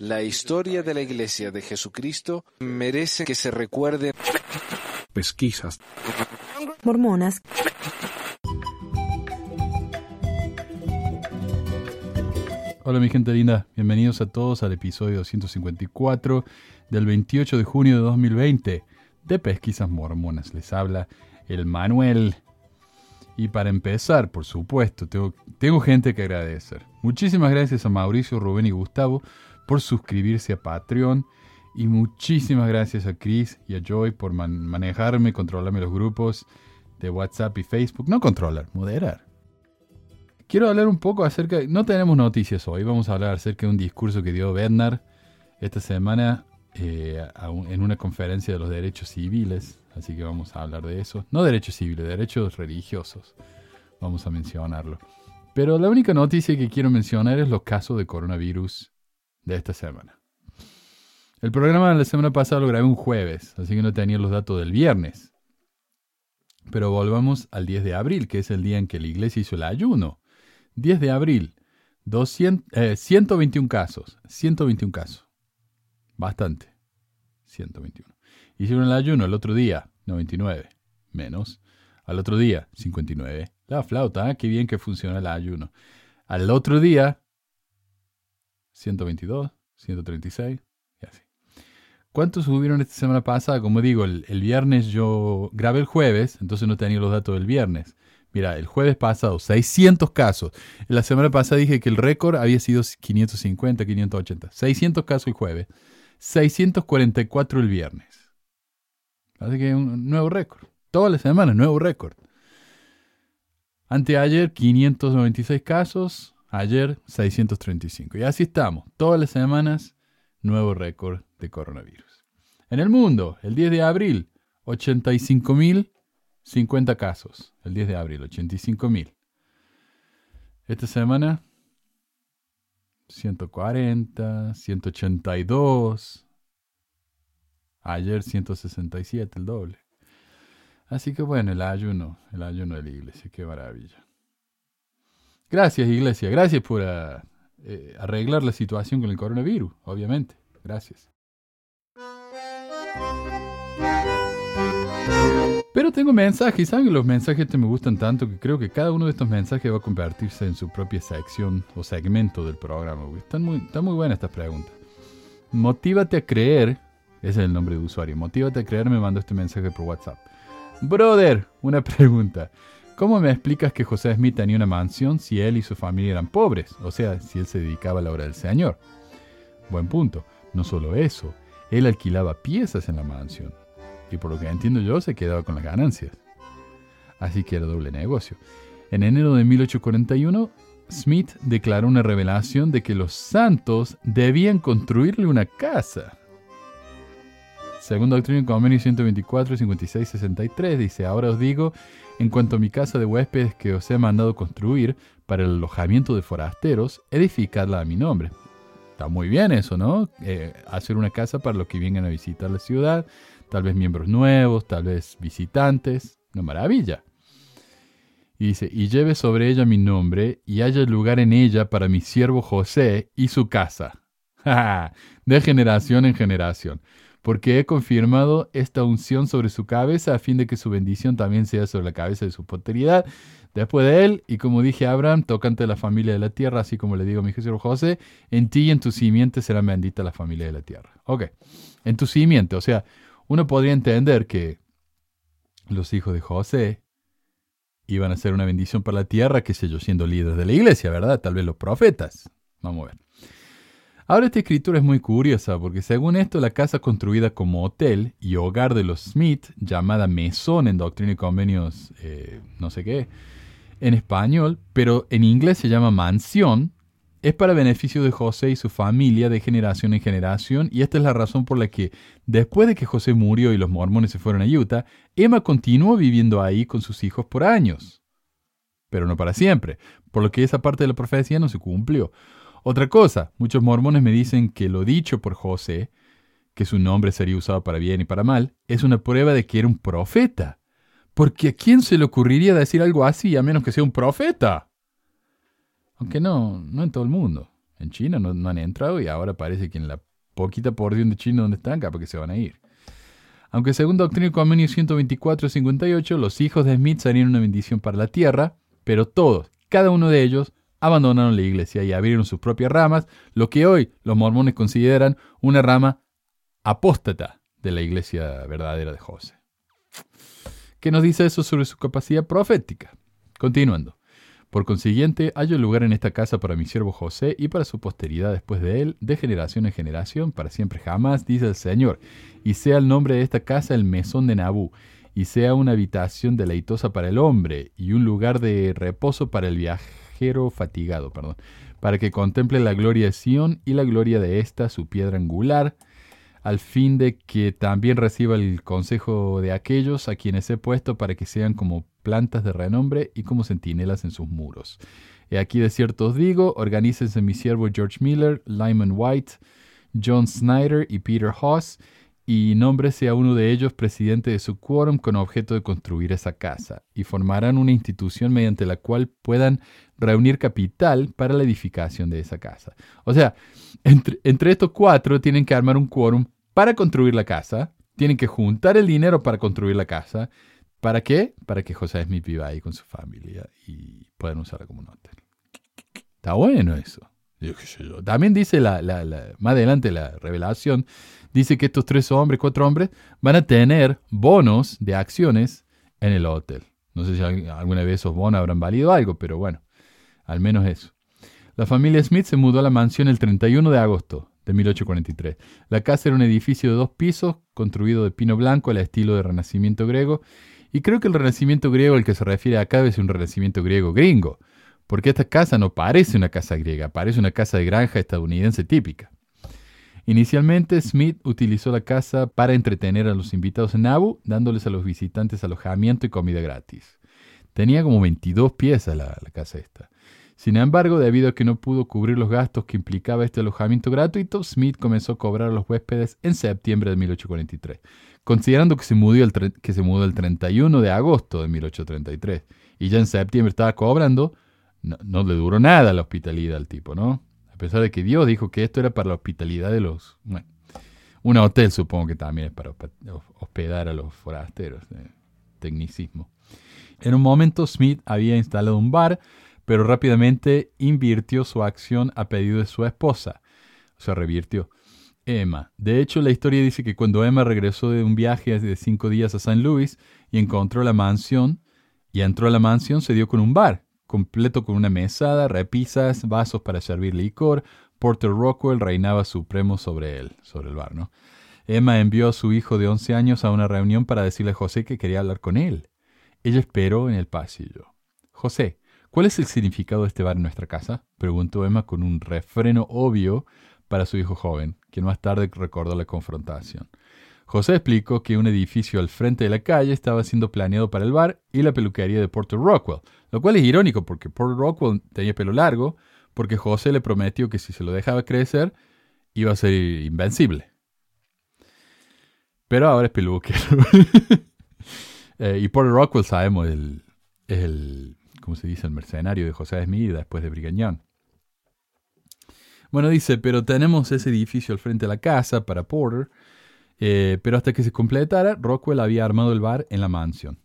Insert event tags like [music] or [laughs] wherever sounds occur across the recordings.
La historia de la Iglesia de Jesucristo merece que se recuerde. Pesquisas. Mormonas. Hola mi gente linda, bienvenidos a todos al episodio 254 del 28 de junio de 2020 de Pesquisas Mormonas. Les habla el Manuel. Y para empezar, por supuesto, tengo, gente que agradecer. Muchísimas gracias a Mauricio, Rubén y Gustavo por suscribirse a Patreon. Y muchísimas gracias a Chris y a Joy por manejarme, controlarme los grupos de WhatsApp y Facebook. No controlar, moderar. Quiero hablar un poco acerca, no tenemos noticias hoy, vamos a hablar acerca de un discurso que dio Bernard esta semana eh, en una conferencia de los derechos civiles, así que vamos a hablar de eso. No derechos civiles, derechos religiosos, vamos a mencionarlo. Pero la única noticia que quiero mencionar es los casos de coronavirus de esta semana. El programa de la semana pasada lo grabé un jueves, así que no tenía los datos del viernes. Pero volvamos al 10 de abril, que es el día en que la iglesia hizo el ayuno. 10 de abril, 200, 121 eh, casos. 121 casos. Bastante. 121. Hicieron el ayuno el otro día, 99. Menos. Al otro día, 59. La flauta, ¿eh? qué bien que funciona el ayuno. Al otro día, 122, 136 y así. ¿Cuántos hubieron esta semana pasada? Como digo, el, el, viernes yo grabé el jueves, entonces no tenía los datos del viernes. Mira, el jueves pasado, 600 casos. La semana pasada dije que el récord había sido 550, 580. 600 casos el jueves. 644 el viernes. Así que un nuevo récord. Todas las semanas, nuevo récord. Anteayer, 596 casos. Ayer, 635. Y así estamos. Todas las semanas, nuevo récord de coronavirus. En el mundo, el 10 de abril, 85.000 50 casos el 10 de abril, 85 mil. Esta semana, 140, 182. Ayer 167, el doble. Así que bueno, el ayuno, el ayuno de la iglesia, qué maravilla. Gracias iglesia, gracias por ah, eh, arreglar la situación con el coronavirus, obviamente. Gracias. Pero tengo mensajes, ¿saben los mensajes te me gustan tanto que creo que cada uno de estos mensajes va a convertirse en su propia sección o segmento del programa? Están muy, están muy buenas estas preguntas. Motívate a creer, ese es el nombre de usuario, Motívate a creer me mandó este mensaje por WhatsApp. Brother, una [laughs] pregunta. ¿Cómo me explicas que José Smith tenía una mansión si él y su familia eran pobres? O sea, si él se dedicaba a la obra del Señor. Buen punto. No solo eso, él alquilaba piezas en la mansión y por lo que entiendo yo se quedaba con las ganancias. Así que era doble negocio. En enero de 1841, Smith declaró una revelación de que los santos debían construirle una casa. Según Doctrina y Convenio 124, 56, 63, dice, ahora os digo, en cuanto a mi casa de huéspedes que os he mandado construir para el alojamiento de forasteros, edificadla a mi nombre. Está muy bien eso, ¿no? Eh, hacer una casa para los que vengan a visitar la ciudad, tal vez miembros nuevos, tal vez visitantes. Una maravilla. Y dice, y lleve sobre ella mi nombre, y haya lugar en ella para mi siervo José y su casa. [laughs] de generación en generación. Porque he confirmado esta unción sobre su cabeza, a fin de que su bendición también sea sobre la cabeza de su posteridad. Después de él, y como dije a Abraham, tocante la familia de la tierra, así como le digo a mi siervo José, en ti y en tu simiente será bendita la familia de la tierra. Ok, en tu simiente, o sea, uno podría entender que los hijos de José iban a ser una bendición para la tierra, qué sé yo, siendo líderes de la iglesia, ¿verdad? Tal vez los profetas. Vamos a ver. Ahora esta escritura es muy curiosa porque según esto la casa construida como hotel y hogar de los Smith, llamada mesón en Doctrina y Convenios, eh, no sé qué, en español, pero en inglés se llama mansión, es para beneficio de José y su familia de generación en generación, y esta es la razón por la que, después de que José murió y los mormones se fueron a Utah, Emma continuó viviendo ahí con sus hijos por años. Pero no para siempre, por lo que esa parte de la profecía no se cumplió. Otra cosa, muchos mormones me dicen que lo dicho por José, que su nombre sería usado para bien y para mal, es una prueba de que era un profeta. Porque ¿a quién se le ocurriría decir algo así a menos que sea un profeta? Aunque no, no en todo el mundo. En China no, han entrado y ahora parece que en la poquita porción de China donde están, capaz que se van a ir. Aunque según Doctrina y Convenio 124-58, los hijos de Smith serían una bendición para la tierra, pero todos, cada uno de ellos, abandonaron la iglesia y abrieron sus propias ramas, lo que hoy los mormones consideran una rama apóstata de la iglesia verdadera de José. ¿Qué nos dice eso sobre su capacidad profética? Continuando. Por consiguiente, hay lugar en esta casa para mi siervo José y para su posteridad después de él, de generación en generación, para siempre jamás, dice el Señor. Y sea el nombre de esta casa el mesón de Nabú, y sea una habitación deleitosa para el hombre, y un lugar de reposo para el fatigado, perdón, para que contemple la gloria de Sión y la gloria de esta, su piedra angular, al fin de que también reciba el consejo de aquellos a quienes he puesto para que sean como plantas de renombre y como centinelas en sus muros. Y aquí de cierto os digo, organícense mi siervo George Miller, Lyman White, John Snyder y Peter Haas, y nómbrese a uno de ellos presidente de su quórum con objeto de construir esa casa, y formarán una institución mediante la cual puedan reunir capital para la edificación de esa casa. O sea, entre, entre estos cuatro tienen que armar un quórum para construir la casa, tienen que juntar el dinero para construir la casa. ¿Para qué? Para que José Smith viva ahí con su familia y puedan usarla como un hotel. Está bueno eso. También dice la, más adelante la revelación, dice que estos tres hombres, cuatro hombres, van a tener bonos de acciones en el hotel. No sé si alguna vez esos bonos habrán valido algo, pero bueno, al menos eso. La familia Smith se mudó a la mansión el 31 de agosto de 1843. La casa era un edificio de dos pisos, construido de pino blanco al estilo de Renacimiento griego, y creo que el Renacimiento griego al que se refiere acá es un Renacimiento griego gringo, porque esta casa no parece una casa griega, parece una casa de granja estadounidense típica. Inicialmente, Smith utilizó la casa para entretener a los invitados en Nauvoo, dándoles a los visitantes alojamiento y comida gratis. Tenía como 22 piezas la casa esta. Sin embargo, debido a que no pudo cubrir los gastos que implicaba este alojamiento gratuito, Smith comenzó a cobrar a los huéspedes en septiembre de 1843, considerando que se, mudó el que se mudó el 31 de agosto de 1833 y ya en septiembre estaba cobrando, no, le duró nada la hospitalidad al tipo, ¿no? Pesar de que Dios dijo que esto era para la hospitalidad de los... Bueno, un hotel supongo que también es para hospedar a los forasteros, eh, tecnicismo. En un momento Smith había instalado un bar pero rápidamente invirtió su acción a pedido de su esposa. O sea, revirtió. Emma. De hecho, la historia dice que cuando Emma regresó de un viaje de cinco días a San Luis y encontró la mansión, y entró a la mansión, se dio con un bar, completo con una mesada, repisas, vasos para servir licor. Porter Rockwell reinaba supremo sobre él, sobre el bar, ¿no? Emma envió a su hijo de 11 años a una reunión para decirle a José que quería hablar con él. Ella esperó en el pasillo. José, ¿Cuál es el significado de este bar en nuestra casa? preguntó Emma con un refreno obvio para su hijo joven, quien más tarde recordó la confrontación. José explicó que un edificio al frente de la calle estaba siendo planeado para el bar y la peluquería de Porter Rockwell, lo cual es irónico porque Porter Rockwell tenía pelo largo, porque José le prometió que si se lo dejaba crecer, iba a ser invencible. Pero ahora es peluquero. [laughs] Eh, y Porter Rockwell sabemos el, el como se dice, el mercenario de José Smith después de Brigañón. Bueno, dice, pero tenemos ese edificio al frente de la casa para Porter, eh, pero hasta que se completara, Rockwell había armado el bar en la mansión.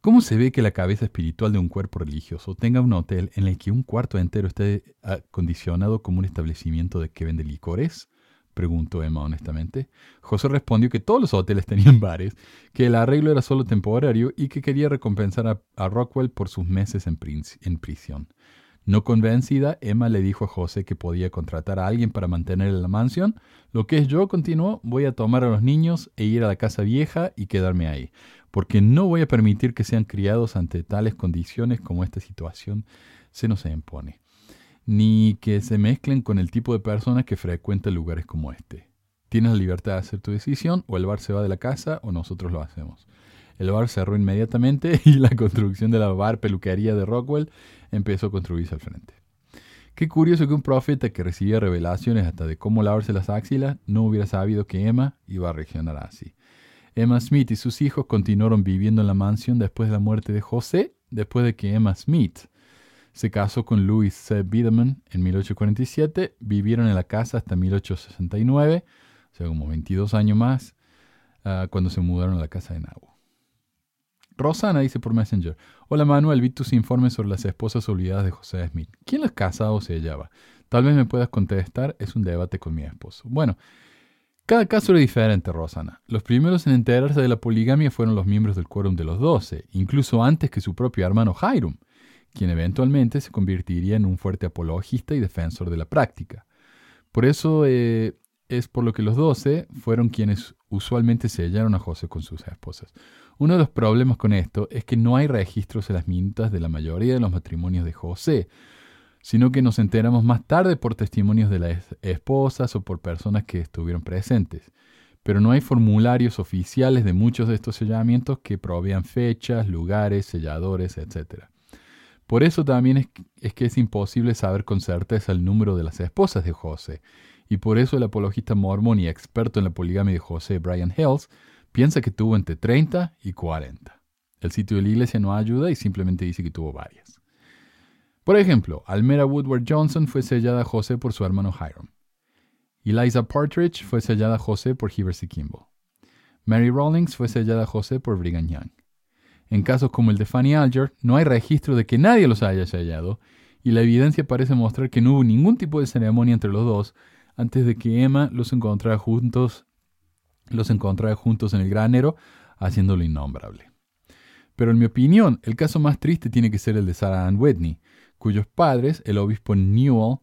¿Cómo se ve que la cabeza espiritual de un cuerpo religioso tenga un hotel en el que un cuarto entero esté acondicionado como un establecimiento de que vende licores? preguntó Emma honestamente. José respondió que todos los hoteles tenían bares, que el arreglo era solo temporario y que quería recompensar a, Rockwell por sus meses en, prisión. No convencida, Emma le dijo a José que podía contratar a alguien para mantener la mansión. Lo que es yo, continuó, voy a tomar a los niños e ir a la casa vieja y quedarme ahí, porque no voy a permitir que sean criados ante tales condiciones como esta situación se nos impone ni que se mezclen con el tipo de personas que frecuentan lugares como este. Tienes la libertad de hacer tu decisión, o el bar se va de la casa, o nosotros lo hacemos. El bar cerró inmediatamente [laughs] y la construcción de la bar peluquería de Rockwell empezó a construirse al frente. Qué curioso que un profeta que recibía revelaciones hasta de cómo lavarse las axilas no hubiera sabido que Emma iba a reaccionar así. Emma Smith y sus hijos continuaron viviendo en la mansión después de la muerte de José, después de que Emma Smith Se casó con Louis C. Biederman en 1847. Vivieron en la casa hasta 1869, o sea, como 22 años más, ah, cuando se mudaron a la casa de Nabu. Rosana dice por Messenger: Hola Manuel, vi tus informes sobre las esposas olvidadas de José Smith. ¿Quién las casaba o se hallaba? Tal vez me puedas contestar, es un debate con mi esposo. Bueno, cada caso era diferente, Rosana. Los primeros en enterarse de la poligamia fueron los miembros del quórum de los doce, incluso antes que su propio hermano Hiram, quien eventualmente se convertiría en un fuerte apologista y defensor de la práctica. Por eso eh, es por lo que los doce fueron quienes usualmente sellaron a José con sus esposas. Uno de los problemas con esto es que no hay registros en las minutas de la mayoría de los matrimonios de José, sino que nos enteramos más tarde por testimonios de las esposas o por personas que estuvieron presentes. Pero no hay formularios oficiales de muchos de estos sellamientos que provean fechas, lugares, selladores, etc. Por eso también es, que es imposible saber con certeza el número de las esposas de José, y por eso el apologista mormón y experto en la poligamia de José, Brian Hells, piensa que tuvo entre 30 y 40. El sitio de la iglesia no ayuda y simplemente dice que tuvo varias. Por ejemplo, Almera Woodward Johnson fue sellada a José por su hermano Hiram. Eliza Partridge fue sellada a José por Heber C. Kimball. Mary Rawlings fue sellada a José por Brigham Young. En casos como el de Fanny Alger, no hay registro de que nadie los haya sellado, y la evidencia parece mostrar que no hubo ningún tipo de ceremonia entre los dos antes de que Emma los encontrara juntos, los encontrara juntos en el granero, haciéndolo innombrable. Pero en mi opinión, el caso más triste tiene que ser el de Sarah Ann Whitney, cuyos padres, el obispo Newell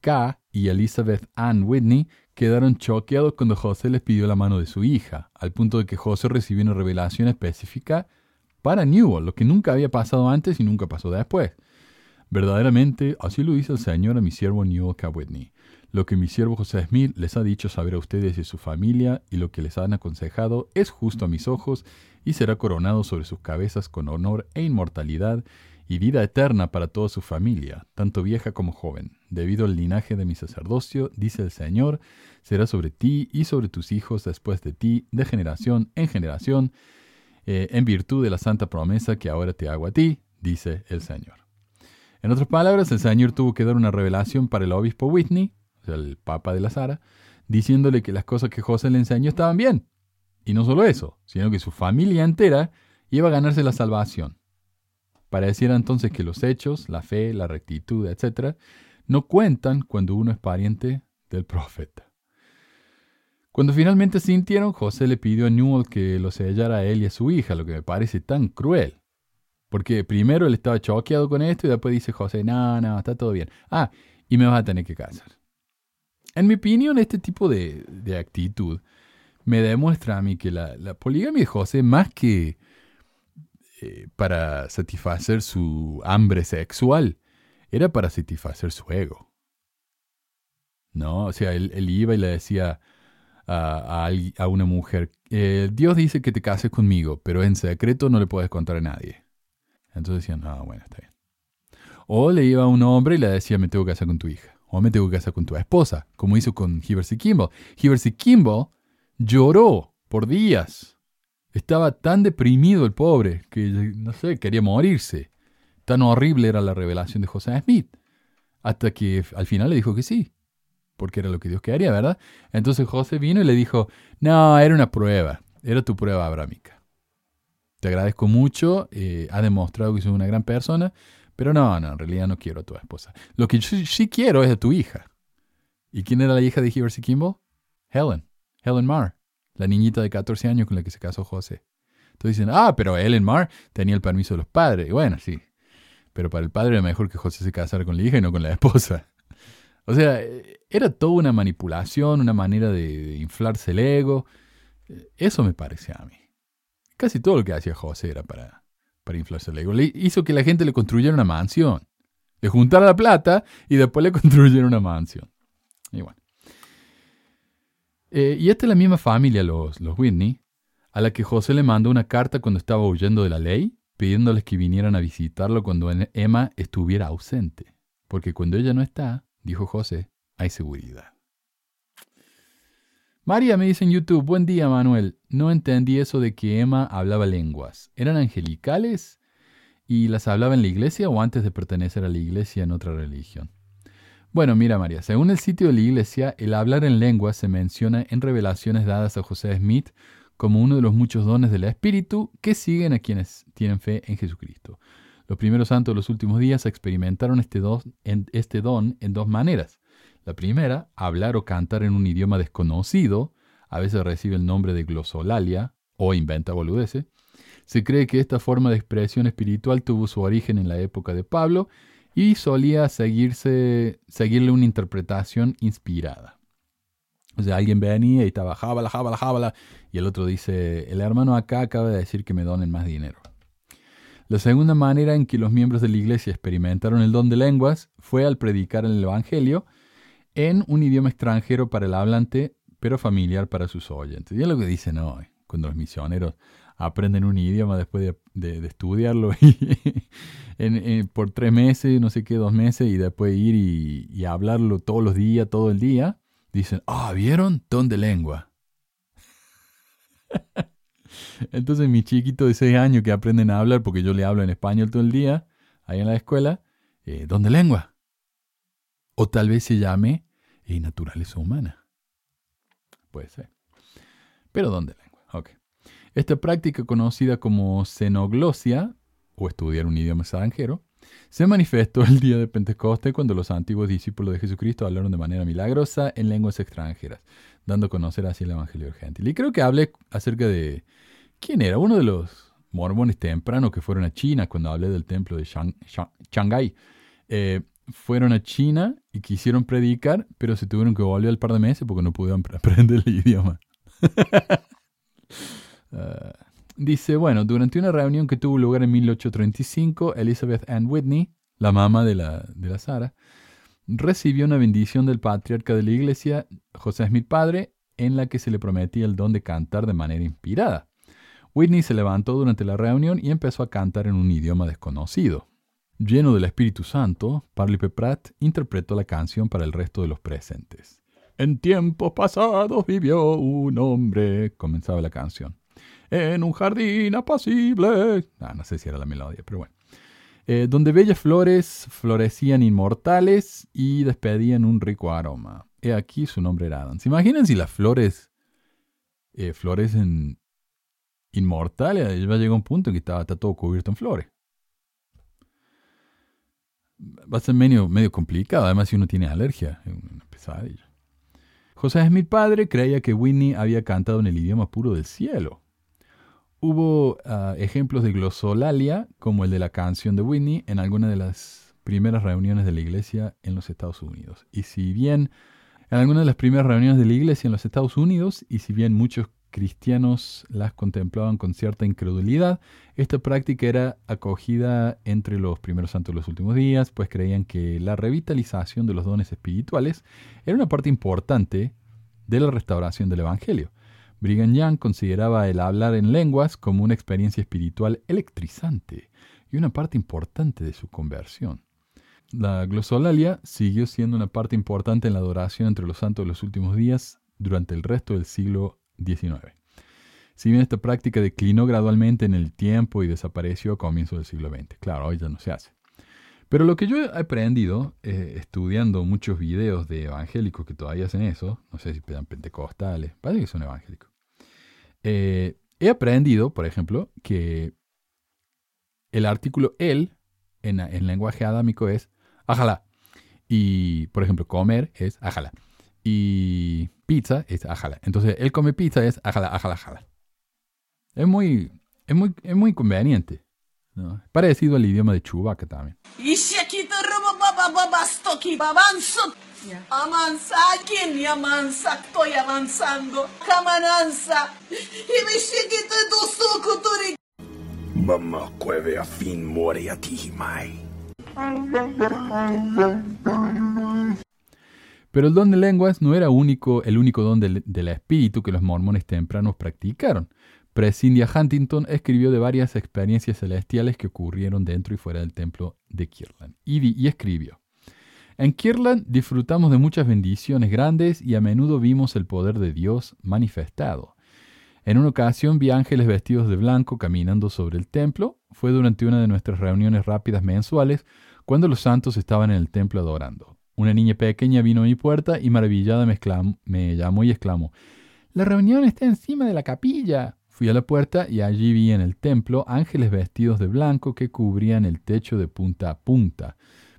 K. y Elizabeth Ann Whitney, quedaron choqueados cuando José les pidió la mano de su hija, al punto de que José recibió una revelación específica para Newell, lo que nunca había pasado antes y nunca pasó después. Verdaderamente, así lo dice el Señor a mi siervo Newell K. Whitney. Lo que mi siervo José Smith les ha dicho saber a ustedes y a su familia, y lo que les han aconsejado, es justo a mis ojos, y será coronado sobre sus cabezas con honor e inmortalidad, y vida eterna para toda su familia, tanto vieja como joven. Debido al linaje de mi sacerdocio, dice el Señor, será sobre ti y sobre tus hijos después de ti, de generación en generación, eh, en virtud de la santa promesa que ahora te hago a ti, dice el Señor. En otras palabras, el Señor tuvo que dar una revelación para el obispo Whitney, o el papa de la Sara, diciéndole que las cosas que José le enseñó estaban bien. Y no solo eso, sino que su familia entera iba a ganarse la salvación. Pareciera entonces que los hechos, la fe, la rectitud, etc., no cuentan cuando uno es pariente del profeta. Cuando finalmente sintieron, José le pidió a Newell que lo sellara a él y a su hija, lo que me parece tan cruel. Porque primero él estaba choqueado con esto y después dice José, no, no, está todo bien. Ah, y me vas a tener que casar. En mi opinión, este tipo de, actitud me demuestra a mí que la, la poligamia de José, más que eh, para satisfacer su hambre sexual, era para satisfacer su ego. ¿No? O sea, él, iba y le decía a, a, una mujer, eh, Dios dice que te cases conmigo, pero en secreto no le puedes contar a nadie. Entonces decían, no, bueno, está bien. O le iba a un hombre y le decía, me tengo que casar con tu hija. O me tengo que casar con tu esposa, como hizo con C. Kimball. C. Kimball lloró por días estaba tan deprimido el pobre que, no sé, quería morirse. Tan horrible era la revelación de José Smith. Hasta que al final le dijo que sí, porque era lo que Dios quería, ¿verdad? Entonces José vino y le dijo, no, era una prueba, era tu prueba abrámica. Te agradezco mucho, eh, has demostrado que soy una gran persona, pero no, no, en realidad no quiero a tu esposa. Lo que yo sí quiero es a tu hija. ¿Y quién era la hija de Heber Kimball? Helen, Helen Marr la niñita de 14 años con la que se casó José. Entonces dicen, ah, pero Ellen Mar tenía el permiso de los padres. Y bueno, sí. Pero para el padre era mejor que José se casara con la hija y no con la esposa. O sea, era toda una manipulación, una manera de, inflarse el ego. Eso me parece a mí. Casi todo lo que hacía José era para, para inflarse el ego. Hizo que la gente le construyera una mansión. Le juntara la plata y después le [laughs] construyera una mansión. Y bueno. Eh, y esta es la misma familia, los, los Whitney, a la que José le mandó una carta cuando estaba huyendo de la ley, pidiéndoles que vinieran a visitarlo cuando Emma estuviera ausente. Porque cuando ella no está, dijo José, hay seguridad. María me dice en YouTube, buen día Manuel, no entendí eso de que Emma hablaba lenguas. ¿Eran angelicales? ¿Y las hablaba en la iglesia o antes de pertenecer a la iglesia en otra religión? Bueno, mira María, según el sitio de la iglesia, el hablar en lengua se menciona en revelaciones dadas a José Smith como uno de los muchos dones del Espíritu que siguen a quienes tienen fe en Jesucristo. Los primeros santos de los últimos días experimentaron este don, en, este don en dos maneras. La primera, hablar o cantar en un idioma desconocido, a veces recibe el nombre de glosolalia o inventa boludeces. Se cree que esta forma de expresión espiritual tuvo su origen en la época de Pablo y solía seguirse, seguirle una interpretación inspirada. O sea, alguien venía y estaba jábala, jábala, jábala, y el otro dice, el hermano acá acaba de decir que me donen más dinero. La segunda manera en que los miembros de la iglesia experimentaron el don de lenguas fue al predicar el Evangelio en un idioma extranjero para el hablante, pero familiar para sus oyentes. Y es lo que dicen hoy, cuando los misioneros aprenden un idioma después de, estudiarlo [laughs] por tres meses, no sé qué, dos meses, y después ir y, y hablarlo todos los días, todo el día, dicen, ah, ¿vieron? Don de lengua. [laughs] Entonces mi chiquito de 6 años que aprenden a hablar, porque yo le hablo en español todo el día, ahí en la escuela, eh, ¿dónde lengua? O tal vez se llame eh, naturaleza humana. Puede ser. Pero ¿dónde lengua? Ok. Esta práctica conocida como xenoglosia, o estudiar un idioma extranjero, se manifestó el día de Pentecostés cuando los antiguos discípulos de Jesucristo hablaron de manera milagrosa en lenguas extranjeras, dando a conocer así el Evangelio gentil. Y creo que hablé acerca de quién era, uno de los mormones tempranos que fueron a China cuando hablé del templo de Shanghái. Eh, fueron a China y quisieron predicar, pero se tuvieron que volver al par de meses porque no pudieron [laughs] aprender el idioma. [laughs] Ah, Dice, bueno, durante una reunión que tuvo lugar en 1835, Elizabeth Ann Whitney, la mamá de la, de la Sara, recibió una bendición del patriarca de la iglesia, José Smith padre, en la que se le prometía el don de cantar de manera inspirada. Whitney se levantó durante la reunión y empezó a cantar en un idioma desconocido. Lleno del Espíritu Santo, Parley Pratt interpretó la canción para el resto de los presentes. En tiempos pasados vivió un hombre, comenzaba la canción en un jardín apacible. Ah, no sé si era la melodía, pero bueno. Eh, donde bellas flores florecían inmortales y despedían un rico aroma. He aquí su nombre era Adán. ¿Se imaginan si las flores eh, florecen inmortales? Va a llegar un punto en que está, todo cubierto en flores. Va a ser medio, complicado, además si uno tiene alergia, es una pesadilla. José padre creía que Whitney había cantado en el idioma puro del cielo. Hubo ah, ejemplos de glosolalia, como el de la canción de Whitney, en alguna de las primeras reuniones de la iglesia en los Estados Unidos. Y si bien en algunas de las primeras reuniones de la iglesia en los Estados Unidos, y si bien muchos cristianos las contemplaban con cierta incredulidad, esta práctica era acogida entre los primeros santos de los últimos días, pues creían que la revitalización de los dones espirituales era una parte importante de la restauración del Evangelio. Brigham Young consideraba el hablar en lenguas como una experiencia espiritual electrizante y una parte importante de su conversión. La glosolalia siguió siendo una parte importante en la adoración entre los santos de los últimos días durante el resto del siglo Si bien esta práctica declinó gradualmente en el tiempo y desapareció a comienzos del siglo XX. Claro, hoy ya no se hace. Pero lo que yo he aprendido eh, estudiando muchos videos de evangélicos que todavía hacen eso, no sé si pedan pentecostales, parece que son evangélicos. Eh, he aprendido, por ejemplo, que el artículo el en, en lenguaje adámico es ajala. Y, por ejemplo, comer es ajala. Y pizza es ajala. Entonces, él come pizza es ajala, ajala, ajala. Es muy, es muy, es muy conveniente. ¿no? Parecido al idioma de Chewbacca también. Amanza, ¿quién amanza? Estoy avanzando. Camananza. Y me chiquito de Mamá cueve a fin muere a ti, Pero el don de lenguas no era único, el único don del, espíritu que los mormones tempranos practicaron. Prescindia Huntington escribió de varias experiencias celestiales que ocurrieron dentro y fuera del templo de Kirtland. Y, escribió, en Kirtland disfrutamos de muchas bendiciones grandes y a menudo vimos el poder de Dios manifestado. En una ocasión vi ángeles vestidos de blanco caminando sobre el templo. Fue durante una de nuestras reuniones rápidas mensuales cuando los santos estaban en el templo adorando. Una niña pequeña vino a mi puerta y maravillada me, llamó y exclamó, La reunión está encima de la capilla. Fui a la puerta y allí vi en el templo ángeles vestidos de blanco que cubrían el techo de punta a punta.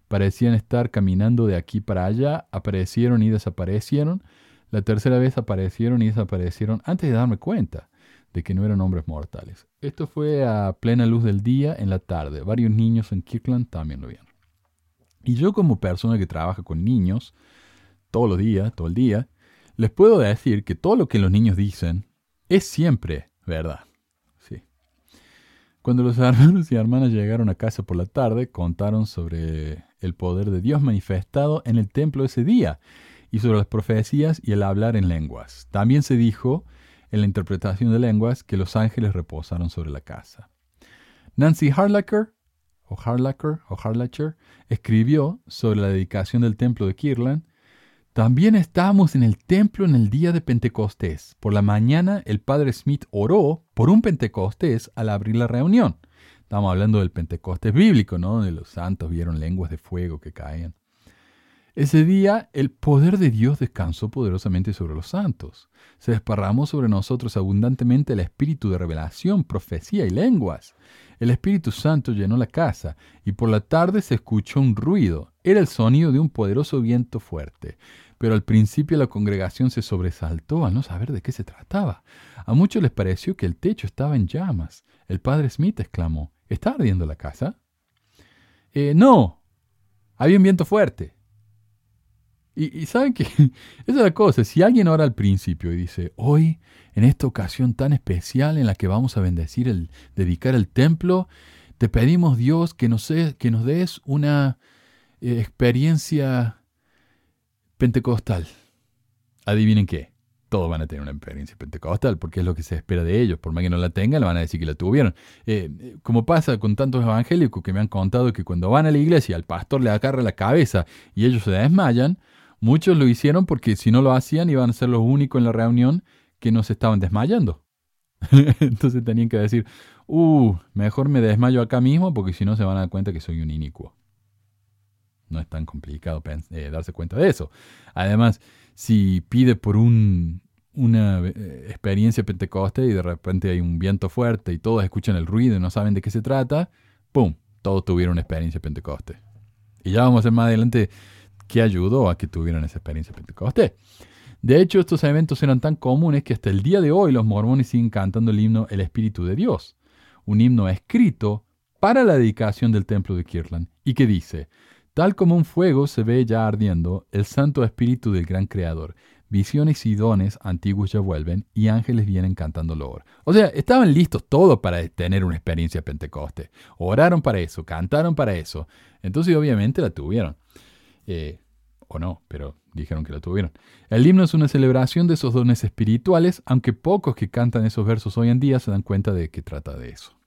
Parecían estar caminando de aquí para allá, aparecieron y desaparecieron. La tercera vez aparecieron y desaparecieron antes de darme cuenta de que no eran hombres mortales. Esto fue a plena luz del día en la tarde. Varios niños en Kirkland también lo vieron. Y yo como persona que trabaja con niños todos los días, todo el día, les puedo decir que todo lo que los niños dicen es siempre verdad. Sí. Cuando los [laughs] hermanos y hermanas llegaron a casa por la tarde, contaron sobre el poder de Dios manifestado en el templo ese día y sobre las profecías y el hablar en lenguas. También se dijo en la interpretación de lenguas que los ángeles reposaron sobre la casa. Nancy Harlacher o Harlacher, o Harlacher, escribió sobre la dedicación del templo de Kirland, también estábamos en el templo en el día de Pentecostés. Por la mañana el padre Smith oró por un Pentecostés al abrir la reunión. Estamos hablando del Pentecostés bíblico, ¿no? Donde los santos vieron lenguas de fuego que caían. Ese día el poder de Dios descansó poderosamente sobre los santos. Se desparramó sobre nosotros abundantemente el espíritu de revelación, profecía y lenguas. El Espíritu Santo llenó la casa y por la tarde se escuchó un ruido. Era el sonido de un poderoso viento fuerte. Pero al principio la congregación se sobresaltó al no saber de qué se trataba. A muchos les pareció que el techo estaba en llamas. El padre Smith exclamó, ¿Está ardiendo la casa? Eh, no, había un viento fuerte. Y, saben que [laughs] esa es la cosa, si alguien ora al principio y dice, hoy, en esta ocasión tan especial en la que vamos a bendecir, el, dedicar el templo, te pedimos Dios que nos, que nos des una eh, experiencia pentecostal. Adivinen qué, todos van a tener una experiencia pentecostal, porque es lo que se espera de ellos. Por más que no la tengan, le van a decir que la tuvieron. Eh, como pasa con tantos evangélicos que me han contado que cuando van a la iglesia, al pastor le agarra la cabeza y ellos se desmayan, Muchos lo hicieron porque si no lo hacían iban a ser los únicos en la reunión que no se estaban desmayando. [laughs] Entonces tenían que decir, uh, mejor me desmayo acá mismo porque si no se van a dar cuenta que soy un inicuo. No es tan complicado eh, darse cuenta de eso. Además, si pide por un, una eh, experiencia pentecoste y de repente hay un viento fuerte y todos escuchan el ruido y no saben de qué se trata, ¡pum! Todos tuvieron una experiencia pentecoste. Y ya vamos a ver más adelante que ayudó a que tuvieran esa experiencia Pentecostés. De hecho, estos eventos eran tan comunes que hasta el día de hoy los mormones siguen cantando el himno El Espíritu de Dios, un himno escrito para la dedicación del templo de Kirtland y que dice, tal como un fuego se ve ya ardiendo, el Santo Espíritu del Gran Creador, visiones y dones antiguos ya vuelven y ángeles vienen cantando loor. O sea, estaban listos todos para tener una experiencia Pentecoste. Oraron para eso, cantaron para eso. Entonces obviamente la tuvieron. Eh, o no, pero dijeron que lo tuvieron. El himno es una celebración de esos dones espirituales, aunque pocos que cantan esos versos hoy en día se dan cuenta de que trata de eso.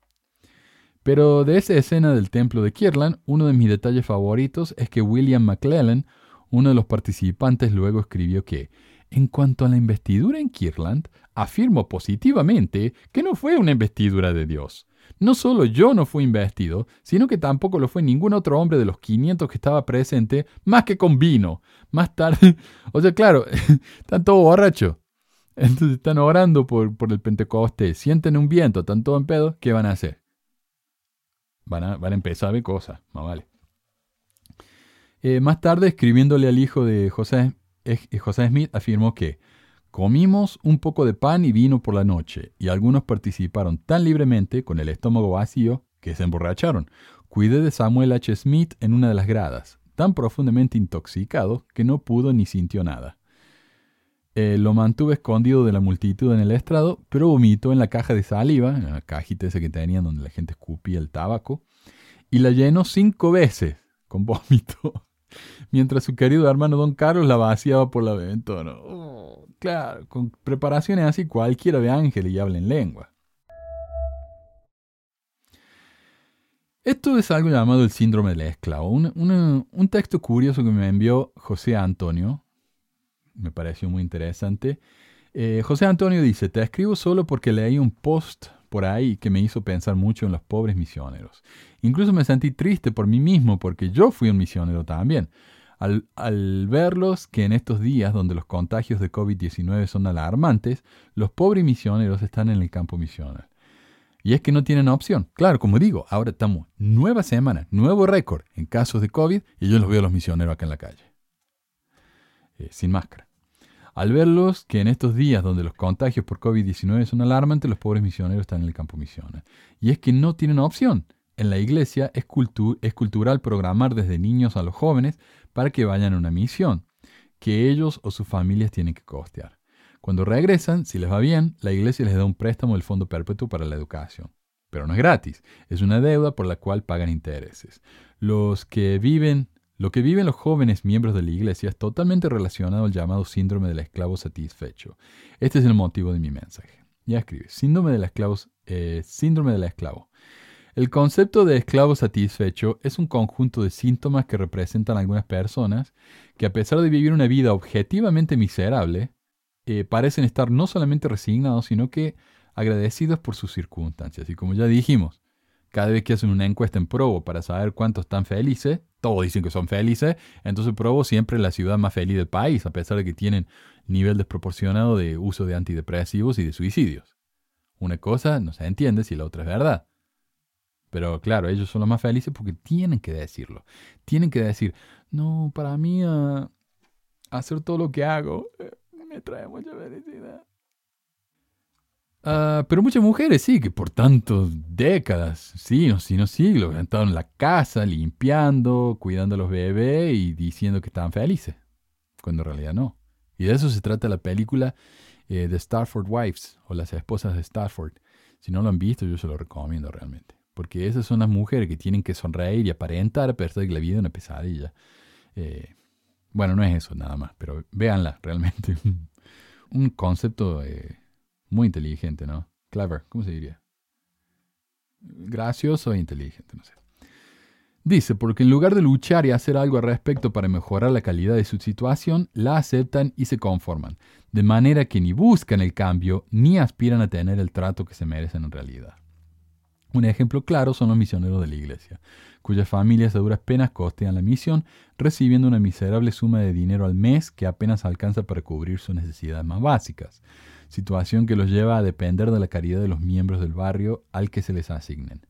Pero de esa escena del templo de Kirtland, uno de mis detalles favoritos es que William McClellan, uno de los participantes, luego escribió que, en cuanto a la investidura en Kirtland, afirmo positivamente que no fue una investidura de Dios. No solo yo no fui investido, sino que tampoco lo fue ningún otro hombre de los 500 que estaba presente, más que con vino. Más tarde, [laughs] o sea, claro, [laughs] están todos borrachos. Entonces están orando por, por el Pentecostés, sienten un viento, están todos en pedo, ¿qué van a hacer? Van a, van a empezar a ver cosas, más vale. Eh, más tarde, escribiéndole al hijo de José, eh, José Smith, afirmó que Comimos un poco de pan y vino por la noche, y algunos participaron tan libremente, con el estómago vacío, que se emborracharon. Cuidé de Samuel H. Smith en una de las gradas, tan profundamente intoxicado que no pudo ni sintió nada. Eh, lo mantuve escondido de la multitud en el estrado, pero vomitó en la caja de saliva, en la cajita esa que tenían donde la gente escupía el tabaco, y la llenó cinco veces con [laughs] vómito, mientras su querido hermano don Carlos la vaciaba por la ventana. Claro, con preparaciones así cualquiera de ángel y habla en lengua. Esto es algo llamado el síndrome del esclavo. un texto curioso que me envió José Antonio, me pareció muy interesante, Eh, José Antonio dice, te escribo solo porque leí un post por ahí que me hizo pensar mucho en los pobres misioneros. Incluso me sentí triste por mí mismo porque yo fui un misionero también. Al, verlos que en estos días donde los contagios de COVID-19 son alarmantes, los pobres misioneros están en el campo misional. Y es que no tienen opción. Claro, como digo, ahora estamos nueva semana, nuevo récord en casos de COVID y yo los veo a los misioneros acá en la calle. Eh, sin máscara. Al verlos que en estos días donde los contagios por COVID-19 son alarmantes, los pobres misioneros están en el campo misiones. Y es que no tienen opción. En la iglesia es, es cultural programar desde niños a los jóvenes que vayan a una misión, que ellos o sus familias tienen que costear. Cuando regresan, si les va bien, la iglesia les da un préstamo del Fondo Perpetuo para la Educación. Pero no es gratis, es una deuda por la cual pagan intereses. Los que viven lo que viven los jóvenes miembros de la iglesia es totalmente relacionado al llamado síndrome del esclavo satisfecho. Este es el motivo de mi mensaje. Ya escribe, síndrome del esclavo. Eh, síndrome del esclavo. El concepto de esclavo satisfecho es un conjunto de síntomas que representan algunas personas que a pesar de vivir una vida objetivamente miserable, eh, parecen estar no solamente resignados, sino que agradecidos por sus circunstancias. Y como ya dijimos, cada vez que hacen una encuesta en Provo para saber cuántos están felices, todos dicen que son felices, entonces Provo siempre es la ciudad más feliz del país, a pesar de que tienen nivel desproporcionado de uso de antidepresivos y de suicidios. Una cosa no se entiende si la otra es verdad. Pero claro, ellos son los más felices porque tienen que decirlo. Tienen que decir, no, para mí ah, hacer todo lo que hago eh, me trae mucha felicidad. Ah, pero muchas mujeres sí, que por tantas décadas, sí, no, no siglos, han estado en la casa limpiando, cuidando a los bebés y diciendo que estaban felices, cuando en realidad no. Y de eso se trata la película eh, de Starford Wives o las esposas de Starford. Si no lo han visto, yo se lo recomiendo realmente. Porque esas son las mujeres que tienen que sonreír y aparentar, pero la vida es una pesadilla. Eh, bueno, no es eso nada más, pero véanla [laughs] realmente. Un concepto eh, muy inteligente, ¿no? Clever, ¿cómo se diría? Gracioso e inteligente, no sé. Dice, porque en lugar de luchar y hacer algo al respecto para mejorar la calidad de su situación, la aceptan y se conforman, de manera que ni buscan el cambio ni aspiran a tener el trato que se merecen en realidad. Un ejemplo claro son los misioneros de la iglesia, cuyas familias a duras penas costean la misión, recibiendo una miserable suma de dinero al mes que apenas alcanza para cubrir sus necesidades más básicas situación que los lleva a depender de la caridad de los miembros del barrio al que se les asignen.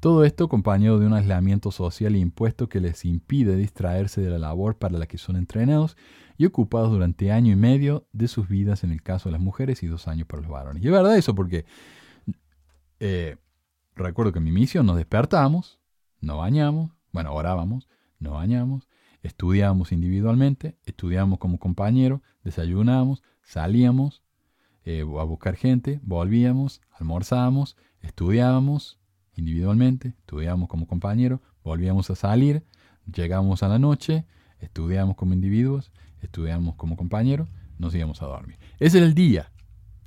Todo esto acompañado de un aislamiento social e impuesto que les impide distraerse de la labor para la que son entrenados y ocupados durante año y medio de sus vidas en el caso de las mujeres y dos años para los varones. Y es verdad eso porque eh, recuerdo que en mi misión nos despertamos, no bañamos, bueno, orábamos, no bañamos, estudiábamos individualmente, estudiábamos como compañeros, desayunábamos, salíamos, eh, a buscar gente, volvíamos, almorzábamos, estudiábamos individualmente, estudiábamos como compañeros, volvíamos a salir, llegamos a la noche, estudiábamos como individuos, estudiábamos como compañeros, nos íbamos a dormir. Ese era el día.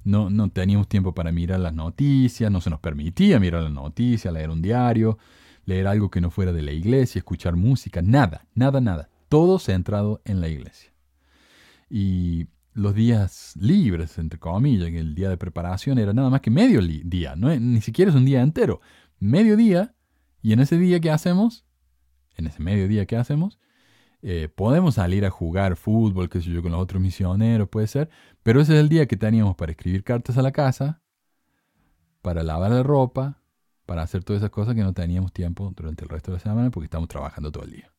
No, no teníamos tiempo para mirar las noticias, no se nos permitía mirar las noticias, leer un diario, leer algo que no fuera de la iglesia, escuchar música, nada, nada, nada. Todo centrado en la iglesia. Y los días libres, entre comillas, el día de preparación era nada más que medio día, no, ni siquiera es un día entero, medio día, y en ese día que hacemos, en ese medio día que hacemos, eh, podemos salir a jugar fútbol, qué sé yo, con los otros misioneros, puede ser, pero ese es el día que teníamos para escribir cartas a la casa, para lavar la ropa, para hacer todas esas cosas que no teníamos tiempo durante el resto de la semana porque estamos trabajando todo el día.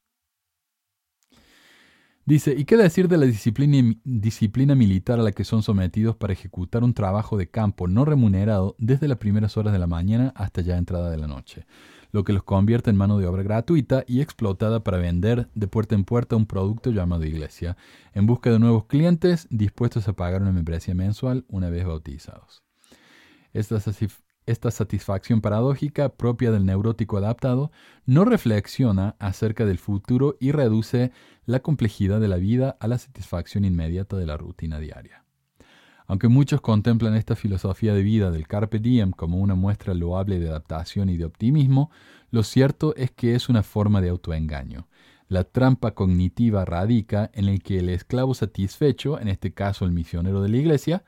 Dice, ¿y qué decir de la disciplina, disciplina, militar a la que son sometidos para ejecutar un trabajo de campo no remunerado desde las primeras horas de la mañana hasta ya entrada de la noche? Lo que los convierte en mano de obra gratuita y explotada para vender de puerta en puerta un producto llamado iglesia, en busca de nuevos clientes dispuestos a pagar una membresía mensual una vez bautizados. Estas esta satisfacción paradójica propia del neurótico adaptado no reflexiona acerca del futuro y reduce la complejidad de la vida a la satisfacción inmediata de la rutina diaria. Aunque muchos contemplan esta filosofía de vida del carpe diem como una muestra loable de adaptación y de optimismo, lo cierto es que es una forma de autoengaño. La trampa cognitiva radica en el que el esclavo satisfecho, en este caso el misionero de la iglesia,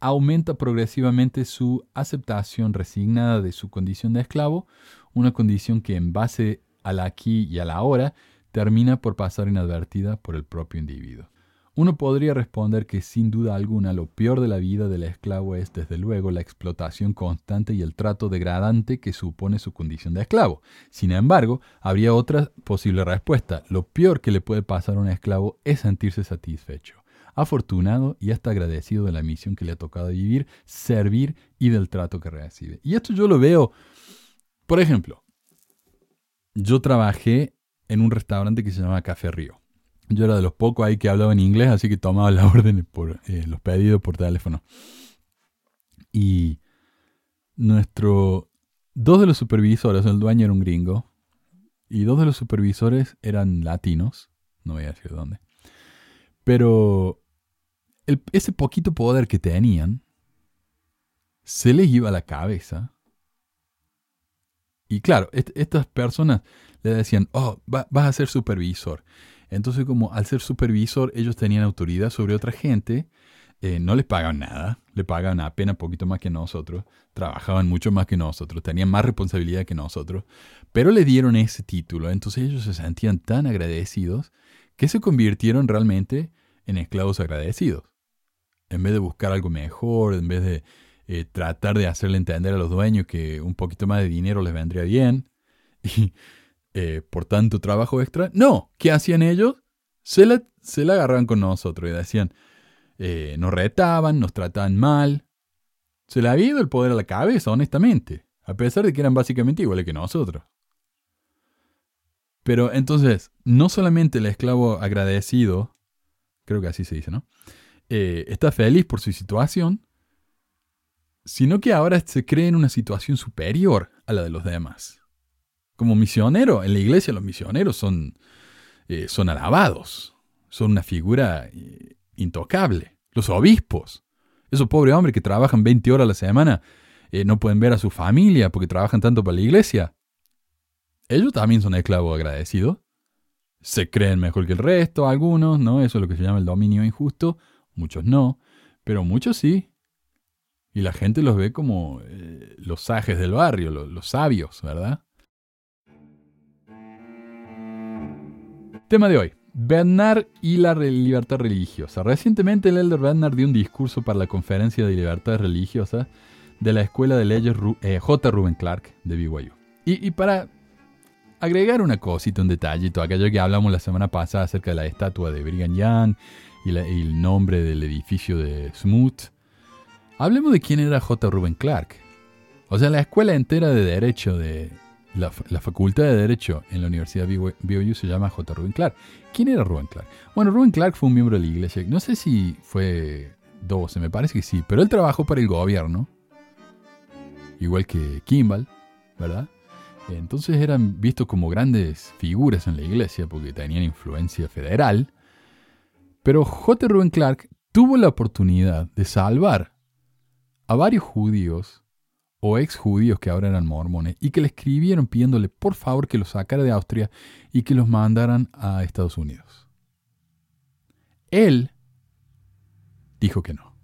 aumenta progresivamente su aceptación resignada de su condición de esclavo, una condición que en base al aquí y a la ahora termina por pasar inadvertida por el propio individuo. Uno podría responder que sin duda alguna lo peor de la vida del esclavo es desde luego la explotación constante y el trato degradante que supone su condición de esclavo. Sin embargo, habría otra posible respuesta. Lo peor que le puede pasar a un esclavo es sentirse satisfecho, afortunado y hasta agradecido de la misión que le ha tocado vivir, servir y del trato que recibe. Y esto yo lo veo, por ejemplo, yo trabajé en un restaurante que se llama Café Río. Yo era de los pocos ahí que hablaba en inglés, así que tomaba las [laughs] órdenes por eh, los pedidos por teléfono. Y nuestro dos de los supervisores, el dueño era un gringo y dos de los supervisores eran latinos, no voy a decir dónde. Pero ese poquito poder que tenían se les iba a la cabeza. Y claro, estas personas le decían, oh, vas a ser supervisor. Entonces, como al ser supervisor, ellos tenían autoridad sobre otra gente, eh, no les pagaban nada, le pagaban apenas poquito más que nosotros, trabajaban mucho más que nosotros, tenían más responsabilidad que nosotros, pero le dieron ese título, entonces ellos se sentían tan agradecidos que se convirtieron realmente en esclavos agradecidos. En vez de buscar algo mejor, en vez de eh, tratar de hacerle entender a los dueños que un poquito más de dinero les vendría bien, [laughs] y eh, por tanto trabajo extra. No, ¿qué hacían ellos? Se la, se la agarraban con nosotros y decían, eh, nos retaban, nos trataban mal. Se le había ido el poder a la cabeza, honestamente, a pesar de que eran básicamente iguales que nosotros. Pero entonces, no solamente el esclavo agradecido, creo que así se dice, ¿no? Eh, está feliz por su situación, sino que ahora se cree en una situación superior a la de los demás como misionero. En la iglesia los misioneros son, eh, son alabados, son una figura eh, intocable. Los obispos, esos pobres hombres que trabajan 20 horas a la semana, eh, no pueden ver a su familia porque trabajan tanto para la iglesia. Ellos también son esclavos agradecidos. Se creen mejor que el resto, algunos, ¿no? Eso es lo que se llama el dominio injusto. Muchos no, pero muchos sí. Y la gente los ve como los sajes del barrio, los sabios, ¿verdad? Tema de hoy. Bernard y la libertad religiosa. Recientemente el elder Bernard dio un discurso para la Conferencia de Libertad Religiosa de la Escuela de Leyes eh, J. Ruben Clark de BYU. Y, para agregar una cosita, un detallito, aquello que hablamos la semana pasada acerca de la estatua de Brigham Young y, y el nombre del edificio de Smoot, hablemos de quién era J. Ruben Clark. O sea, la escuela entera de derecho de, la, Facultad de Derecho en la Universidad BYU se llama J. Ruben Clark. ¿Quién era Ruben Clark? Bueno, Ruben Clark fue un miembro de la iglesia. No sé si fue 12, me parece que sí, pero él trabajó para el gobierno. Igual que Kimball, ¿verdad? Entonces eran vistos como grandes figuras en la iglesia porque tenían influencia federal. Pero J. Ruben Clark tuvo la oportunidad de salvar a varios judíos o ex judíos que ahora eran mormones y que le escribieron pidiéndole por favor que los sacara de Austria y que los mandaran a Estados Unidos. Él dijo que no.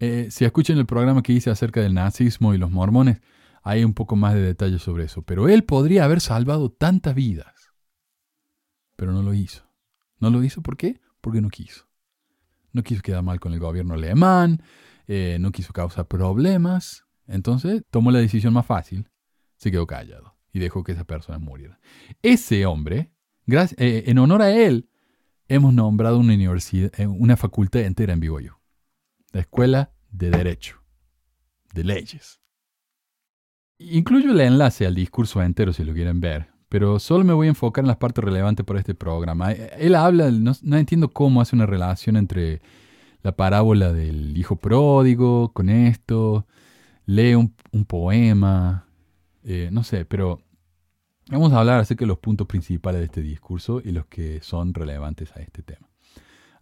Eh, si escuchan el programa que hice acerca del nazismo y los mormones, hay un poco más de detalles sobre eso. Pero él podría haber salvado tantas vidas. Pero no lo hizo. ¿No lo hizo por qué? Porque no quiso. No quiso quedar mal con el gobierno alemán, eh, no quiso causar problemas, entonces tomó la decisión más fácil, se quedó callado y dejó que esa persona muriera. Ese hombre, eh, en honor a él, hemos nombrado una universidad, eh, una facultad entera en BYU, la Escuela de Derecho, de Leyes. Incluyo el enlace al discurso entero si lo quieren ver, pero solo me voy a enfocar en las partes relevantes para este programa. Él habla, no entiendo cómo hace una relación entre la parábola del hijo pródigo con esto, lee un, poema, eh, no sé, pero vamos a hablar acerca de los puntos principales de este discurso y los que son relevantes a este tema.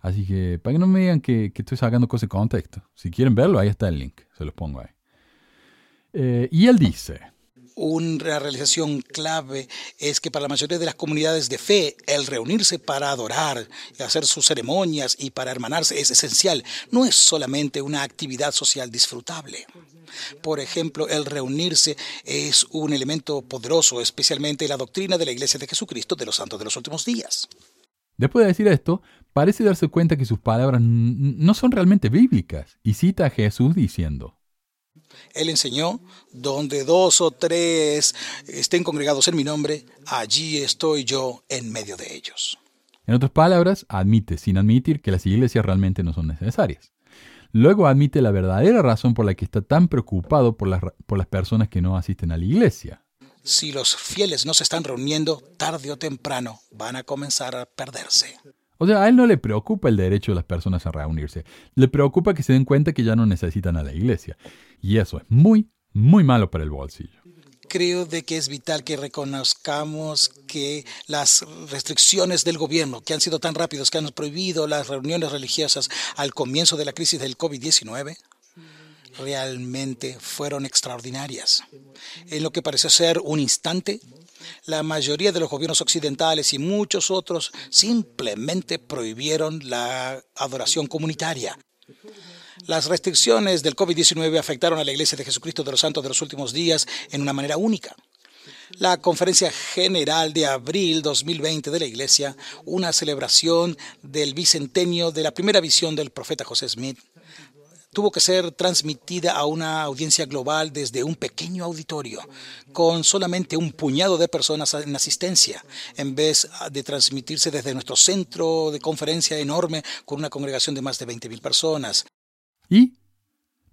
Así que para que no me digan que, estoy sacando cosas de contexto, si quieren verlo, ahí está el link, se los pongo ahí. Eh, y él dice, Una realización clave es que para la mayoría de las comunidades de fe, el reunirse para adorar, hacer sus ceremonias y para hermanarse es esencial. No es solamente una actividad social disfrutable. Por ejemplo, el reunirse es un elemento poderoso, especialmente en la doctrina de la Iglesia de Jesucristo de los Santos de los Últimos Días. Después de decir esto, parece darse cuenta que sus palabras no son realmente bíblicas y cita a Jesús diciendo, él enseñó, donde dos o tres estén congregados en mi nombre, allí estoy yo en medio de ellos. En otras palabras, admite, sin admitir, que las iglesias realmente no son necesarias. Luego admite la verdadera razón por la que está tan preocupado por las, por las personas que no asisten a la iglesia. Si los fieles no se están reuniendo, tarde o temprano van a comenzar a perderse. O sea, a él no le preocupa el derecho de las personas a reunirse. Le preocupa que se den cuenta que ya no necesitan a la iglesia. Y eso es muy, muy malo para el bolsillo. Creo de que es vital que reconozcamos que las restricciones del gobierno, que han sido tan rápidos, que han prohibido las reuniones religiosas al comienzo de la crisis del COVID-19, realmente fueron extraordinarias. En lo que pareció ser un instante, la mayoría de los gobiernos occidentales y muchos otros simplemente prohibieron la adoración comunitaria. Las restricciones del COVID-19 afectaron a la Iglesia de Jesucristo de los Santos de los Últimos Días en una manera única. La Conferencia General de Abril 2020 de la Iglesia, una celebración del bicentenio de la primera visión del profeta José Smith, tuvo que ser transmitida a una audiencia global desde un pequeño auditorio, con solamente un puñado de personas en asistencia, en vez de transmitirse desde nuestro centro de conferencia enorme con una congregación de más de 20.000 personas. ¿Y?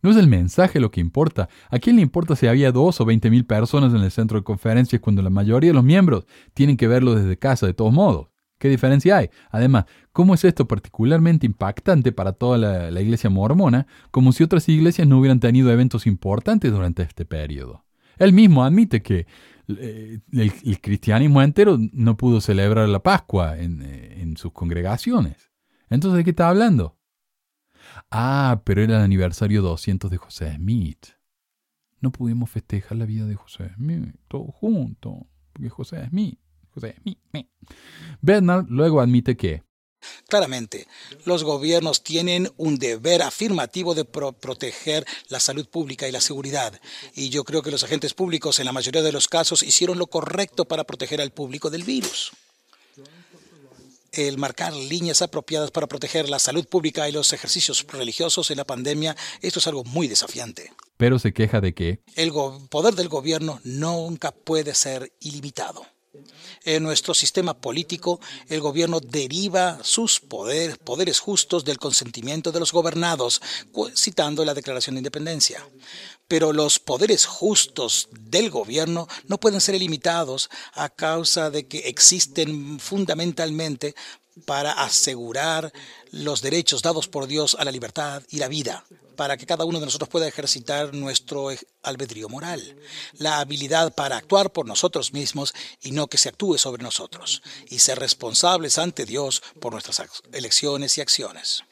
No es el mensaje lo que importa. ¿A quién le importa si había dos o veinte mil personas en el centro de conferencias cuando la mayoría de los miembros tienen que verlo desde casa de todos modos? ¿Qué diferencia hay? Además, ¿cómo es esto particularmente impactante para toda la, iglesia mormona, como si otras iglesias no hubieran tenido eventos importantes durante este periodo? Él mismo admite que eh, el, cristianismo entero no pudo celebrar la Pascua en, eh, en sus congregaciones. Entonces, ¿de qué está hablando? Ah, pero era el aniversario 200 de José Smith. No pudimos festejar la vida de José Smith todos juntos, porque José Smith, José Smith. Bernard luego admite que Claramente, los gobiernos tienen un deber afirmativo de proteger la salud pública y la seguridad. Y yo creo que los agentes públicos en la mayoría de los casos hicieron lo correcto para proteger al público del virus el marcar líneas apropiadas para proteger la salud pública y los ejercicios religiosos en la pandemia, esto es algo muy desafiante. Pero se queja de que el poder del gobierno nunca puede ser ilimitado. En nuestro sistema político, el gobierno deriva sus poderes, poderes justos del consentimiento de los gobernados, citando la Declaración de Independencia. Pero los poderes justos del gobierno no pueden ser ilimitados a causa de que existen fundamentalmente para asegurar los derechos dados por Dios a la libertad y la vida, para que cada uno de nosotros pueda ejercitar nuestro albedrío moral, la habilidad para actuar por nosotros mismos y no que se actúe sobre nosotros, y ser responsables ante Dios por nuestras elecciones y acciones.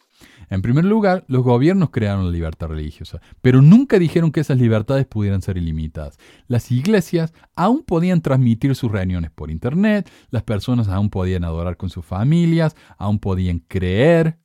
En primer lugar, los gobiernos crearon la libertad religiosa, pero nunca dijeron que esas libertades pudieran ser ilimitadas. Las iglesias aún podían transmitir sus reuniones por Internet, las personas aún podían adorar con sus familias, aún podían creer,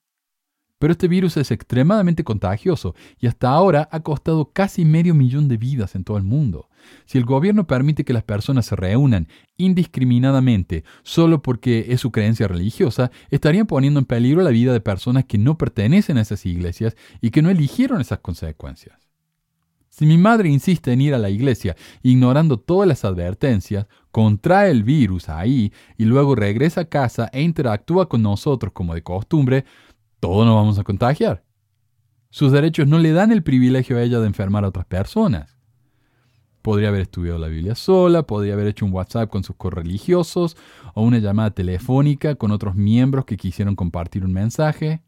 pero este virus es extremadamente contagioso y hasta ahora ha costado casi medio millón de vidas en todo el mundo. Si el gobierno permite que las personas se reúnan indiscriminadamente solo porque es su creencia religiosa, estarían poniendo en peligro la vida de personas que no pertenecen a esas iglesias y que no eligieron esas consecuencias. Si mi madre insiste en ir a la iglesia ignorando todas las advertencias, contrae el virus ahí y luego regresa a casa e interactúa con nosotros como de costumbre, todos nos vamos a contagiar. Sus derechos no le dan el privilegio a ella de enfermar a otras personas. Podría haber estudiado la Biblia sola, podría haber hecho un WhatsApp con sus correligiosos o una llamada telefónica con otros miembros que quisieron compartir un mensaje.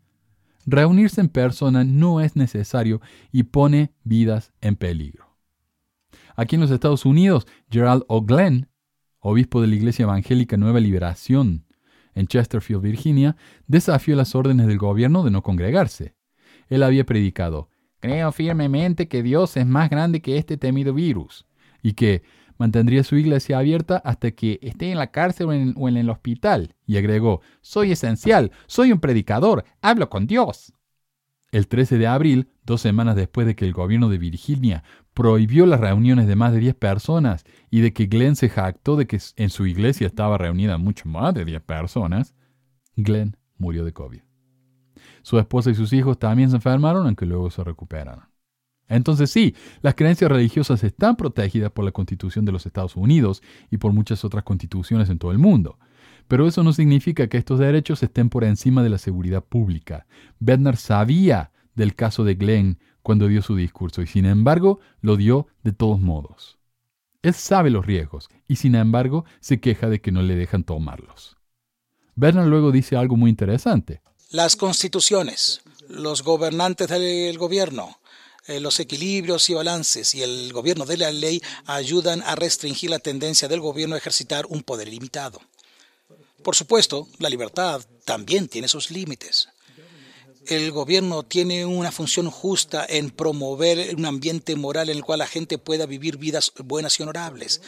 Reunirse en persona no es necesario y pone vidas en peligro. Aquí en los Estados Unidos, Gerald O'Glenn, obispo de la Iglesia Evangélica Nueva Liberación en Chesterfield, Virginia, desafió las órdenes del gobierno de no congregarse. Él había predicado, Creo firmemente que Dios es más grande que este temido virus, y que mantendría su iglesia abierta hasta que esté en la cárcel o en, el hospital. Y agregó, soy esencial, soy un predicador, hablo con Dios. El 13 de abril, dos semanas después de que el gobierno de Virginia prohibió las reuniones de más de 10 personas y de que Glenn se jactó de que en su iglesia estaba reunida mucho más de 10 personas, Glenn murió de COVID. Su esposa y sus hijos también se enfermaron, aunque luego se recuperaron. Entonces sí, las creencias religiosas están protegidas por la Constitución de los Estados Unidos y por muchas otras constituciones en todo el mundo. Pero eso no significa que estos derechos estén por encima de la seguridad pública. Bednar sabía del caso de Glenn cuando dio su discurso y sin embargo lo dio de todos modos. Él sabe los riesgos y sin embargo se queja de que no le dejan tomarlos. Bernard luego dice algo muy interesante. Las constituciones, los gobernantes del gobierno, eh, los equilibrios y balances y el gobierno de la ley ayudan a restringir la tendencia del gobierno a ejercitar un poder ilimitado. Por supuesto, la libertad también tiene sus límites el gobierno tiene una función justa en promover un ambiente moral en el cual la gente pueda vivir vidas buenas y honorables.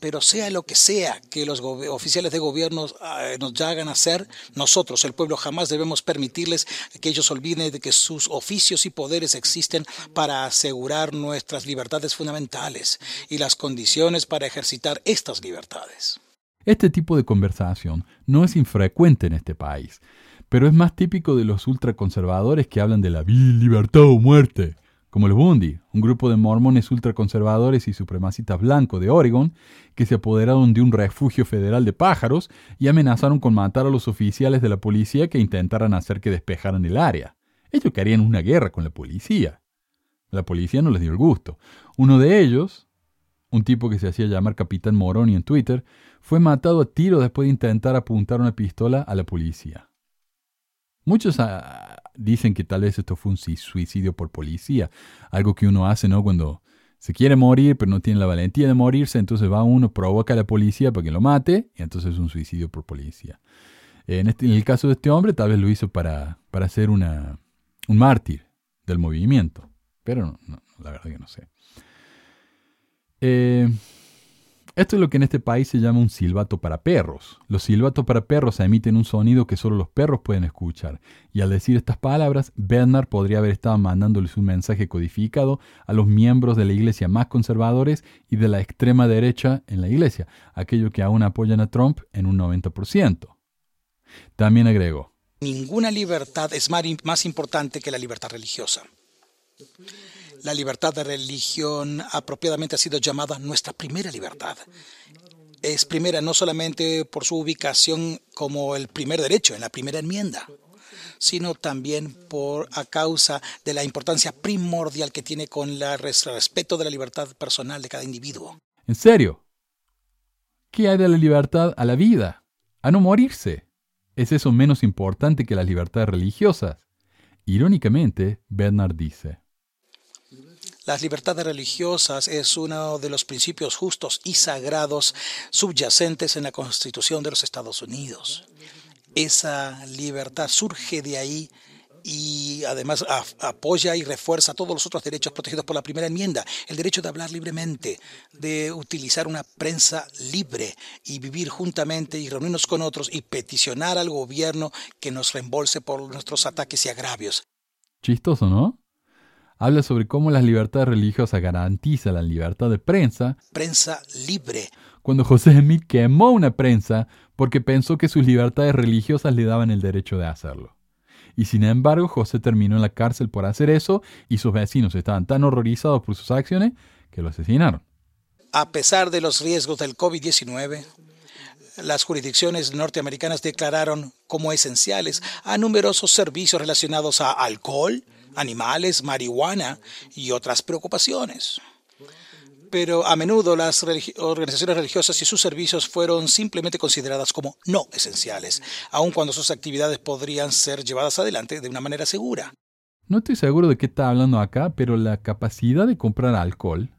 Pero sea lo que sea que los oficiales de gobierno ah, nos hagan hacer, nosotros, el pueblo, jamás debemos permitirles que ellos olviden de que sus oficios y poderes existen para asegurar nuestras libertades fundamentales y las condiciones para ejercitar estas libertades. Este tipo de conversación no es infrecuente en este país pero es más típico de los ultraconservadores que hablan de la libertad o muerte, como los Bundy, un grupo de mormones ultraconservadores y supremacistas blancos de Oregon que se apoderaron de un refugio federal de pájaros y amenazaron con matar a los oficiales de la policía que intentaran hacer que despejaran el área. Ellos querían una guerra con la policía. La policía no les dio el gusto. Uno de ellos, un tipo que se hacía llamar Capitán Moroni en Twitter, fue matado a tiro después de intentar apuntar una pistola a la policía. Muchos ah, dicen que tal vez esto fue un suicidio por policía, algo que uno hace, ¿no? Cuando se quiere morir, pero no tiene la valentía de morirse, entonces va uno, provoca a la policía para que lo mate, y entonces es un suicidio por policía. En, este, el caso de este hombre, tal vez lo hizo para, para ser una, un mártir del movimiento, pero la verdad que no sé. Eh, esto es lo que en este país se llama un silbato para perros. Los silbatos para perros emiten un sonido que solo los perros pueden escuchar. Y al decir estas palabras, Bernard podría haber estado mandándoles un mensaje codificado a los miembros de la iglesia más conservadores y de la extrema derecha en la iglesia, aquellos que aún apoyan a Trump en un 90%. También agregó, Ninguna libertad es más importante que la libertad religiosa. La libertad de religión apropiadamente ha sido llamada nuestra primera libertad. Es primera no solamente por su ubicación como el primer derecho en la primera enmienda, sino también por a causa de la importancia primordial que tiene con el respeto de la libertad personal de cada individuo. ¿En serio? ¿Qué hay de la libertad a la vida? A no morirse. ¿Es eso menos importante que las libertades religiosas? Irónicamente, Bernard dice, las libertades religiosas es uno de los principios justos y sagrados subyacentes en la Constitución de los Estados Unidos. Esa libertad surge de ahí y además apoya y refuerza todos los otros derechos protegidos por la primera enmienda. El derecho de hablar libremente, de utilizar una prensa libre y vivir juntamente y reunirnos con otros y peticionar al gobierno que nos reembolse por nuestros ataques y agravios. Chistoso, ¿no? Habla sobre cómo las libertades religiosas garantizan la libertad de prensa. Prensa libre. Cuando José Smith quemó una prensa porque pensó que sus libertades religiosas le daban el derecho de hacerlo. Y sin embargo, José terminó en la cárcel por hacer eso y sus vecinos estaban tan horrorizados por sus acciones que lo asesinaron. A pesar de los riesgos del COVID-19, las jurisdicciones norteamericanas declararon como esenciales a numerosos servicios relacionados a alcohol, animales, marihuana y otras preocupaciones. Pero a menudo las organizaciones religiosas y sus servicios fueron simplemente consideradas como no esenciales, aun cuando sus actividades podrían ser llevadas adelante de una manera segura. No estoy seguro de qué está hablando acá, pero la capacidad de comprar alcohol,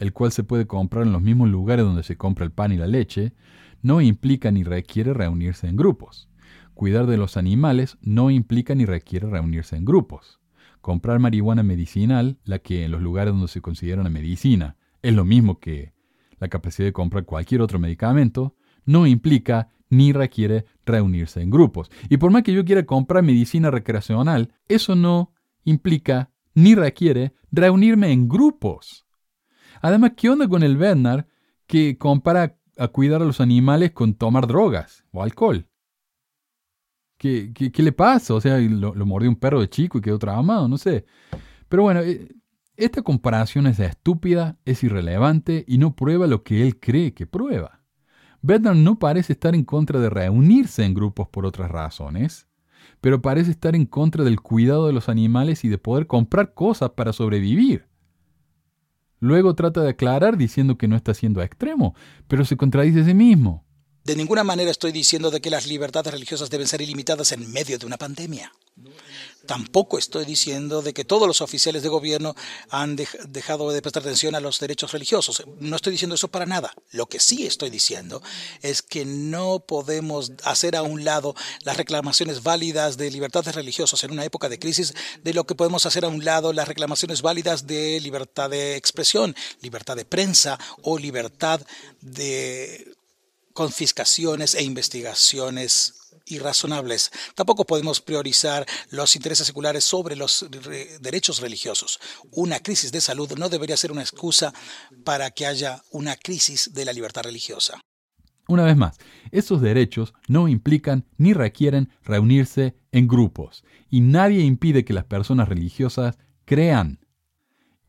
el cual se puede comprar en los mismos lugares donde se compra el pan y la leche, no implica ni requiere reunirse en grupos. Cuidar de los animales no implica ni requiere reunirse en grupos comprar marihuana medicinal, la que en los lugares donde se considera una medicina es lo mismo que la capacidad de comprar cualquier otro medicamento, no implica ni requiere reunirse en grupos. Y por más que yo quiera comprar medicina recreacional, eso no implica ni requiere reunirme en grupos. Además, ¿qué onda con el Bernard que compara a cuidar a los animales con tomar drogas o alcohol? ¿Qué, le pasa? O sea, lo, mordió un perro de chico y quedó traumado, no sé. Pero bueno, eh, esta comparación es estúpida, es irrelevante y no prueba lo que él cree que prueba. Bernard no parece estar en contra de reunirse en grupos por otras razones, pero parece estar en contra del cuidado de los animales y de poder comprar cosas para sobrevivir. Luego trata de aclarar diciendo que no está siendo extremo, pero se contradice a sí mismo. De ninguna manera estoy diciendo de que las libertades religiosas deben ser ilimitadas en medio de una pandemia. Tampoco estoy diciendo de que todos los oficiales de gobierno han dejado de prestar atención a los derechos religiosos. No estoy diciendo eso para nada. Lo que sí estoy diciendo es que no podemos hacer a un lado las reclamaciones válidas de libertades religiosas en una época de crisis de lo que podemos hacer a un lado las reclamaciones válidas de libertad de expresión, libertad de prensa o libertad de confiscaciones e investigaciones irrazonables. Tampoco podemos priorizar los intereses seculares sobre los derechos religiosos. Una crisis de salud no debería ser una excusa para que haya una crisis de la libertad religiosa. Una vez más, esos derechos no implican ni requieren reunirse en grupos, y nadie impide que las personas religiosas crean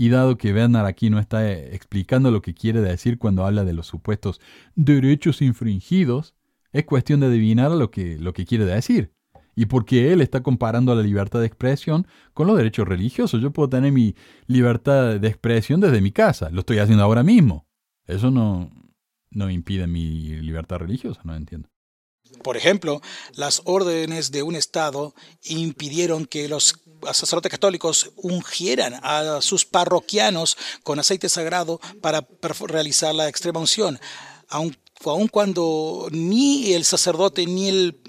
y dado que Bernard aquí no está eh, explicando lo que quiere decir cuando habla de los supuestos derechos infringidos, es cuestión de adivinar lo que, lo que quiere decir. Y porque él está comparando la libertad de expresión con los derechos religiosos. Yo puedo tener mi libertad de expresión desde mi casa. Lo estoy haciendo ahora mismo. Eso no, no impide mi libertad religiosa, no entiendo. Por ejemplo, las órdenes de un Estado impidieron que los sacerdotes católicos ungieran a sus parroquianos con aceite sagrado para realizar la extrema unción, aun, cuando ni el sacerdote ni el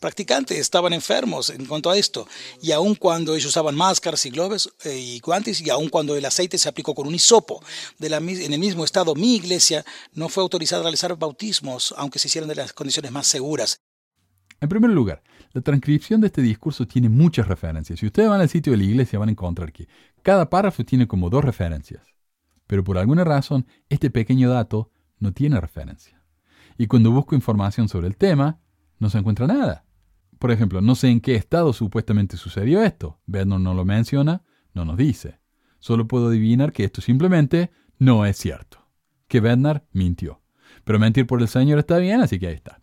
practicante estaban enfermos en cuanto a esto, y aun cuando ellos usaban máscaras y globes eh, y guantes, y aun cuando el aceite se aplicó con un hisopo. En el mismo estado, mi iglesia no fue autorizada a realizar bautismos, aunque se hicieran de las condiciones más seguras. En primer lugar, la transcripción de este discurso tiene muchas referencias. Si ustedes van al sitio de la iglesia van a encontrar que cada párrafo tiene como dos referencias. Pero por alguna razón, este pequeño dato no tiene referencia. Y cuando busco información sobre el tema, no se encuentra nada. Por ejemplo, no sé en qué estado supuestamente sucedió esto. Vernon no lo menciona, no nos dice. Solo puedo adivinar que esto simplemente no es cierto. Que Bernard mintió. Pero mentir por el Señor está bien, así que ahí está.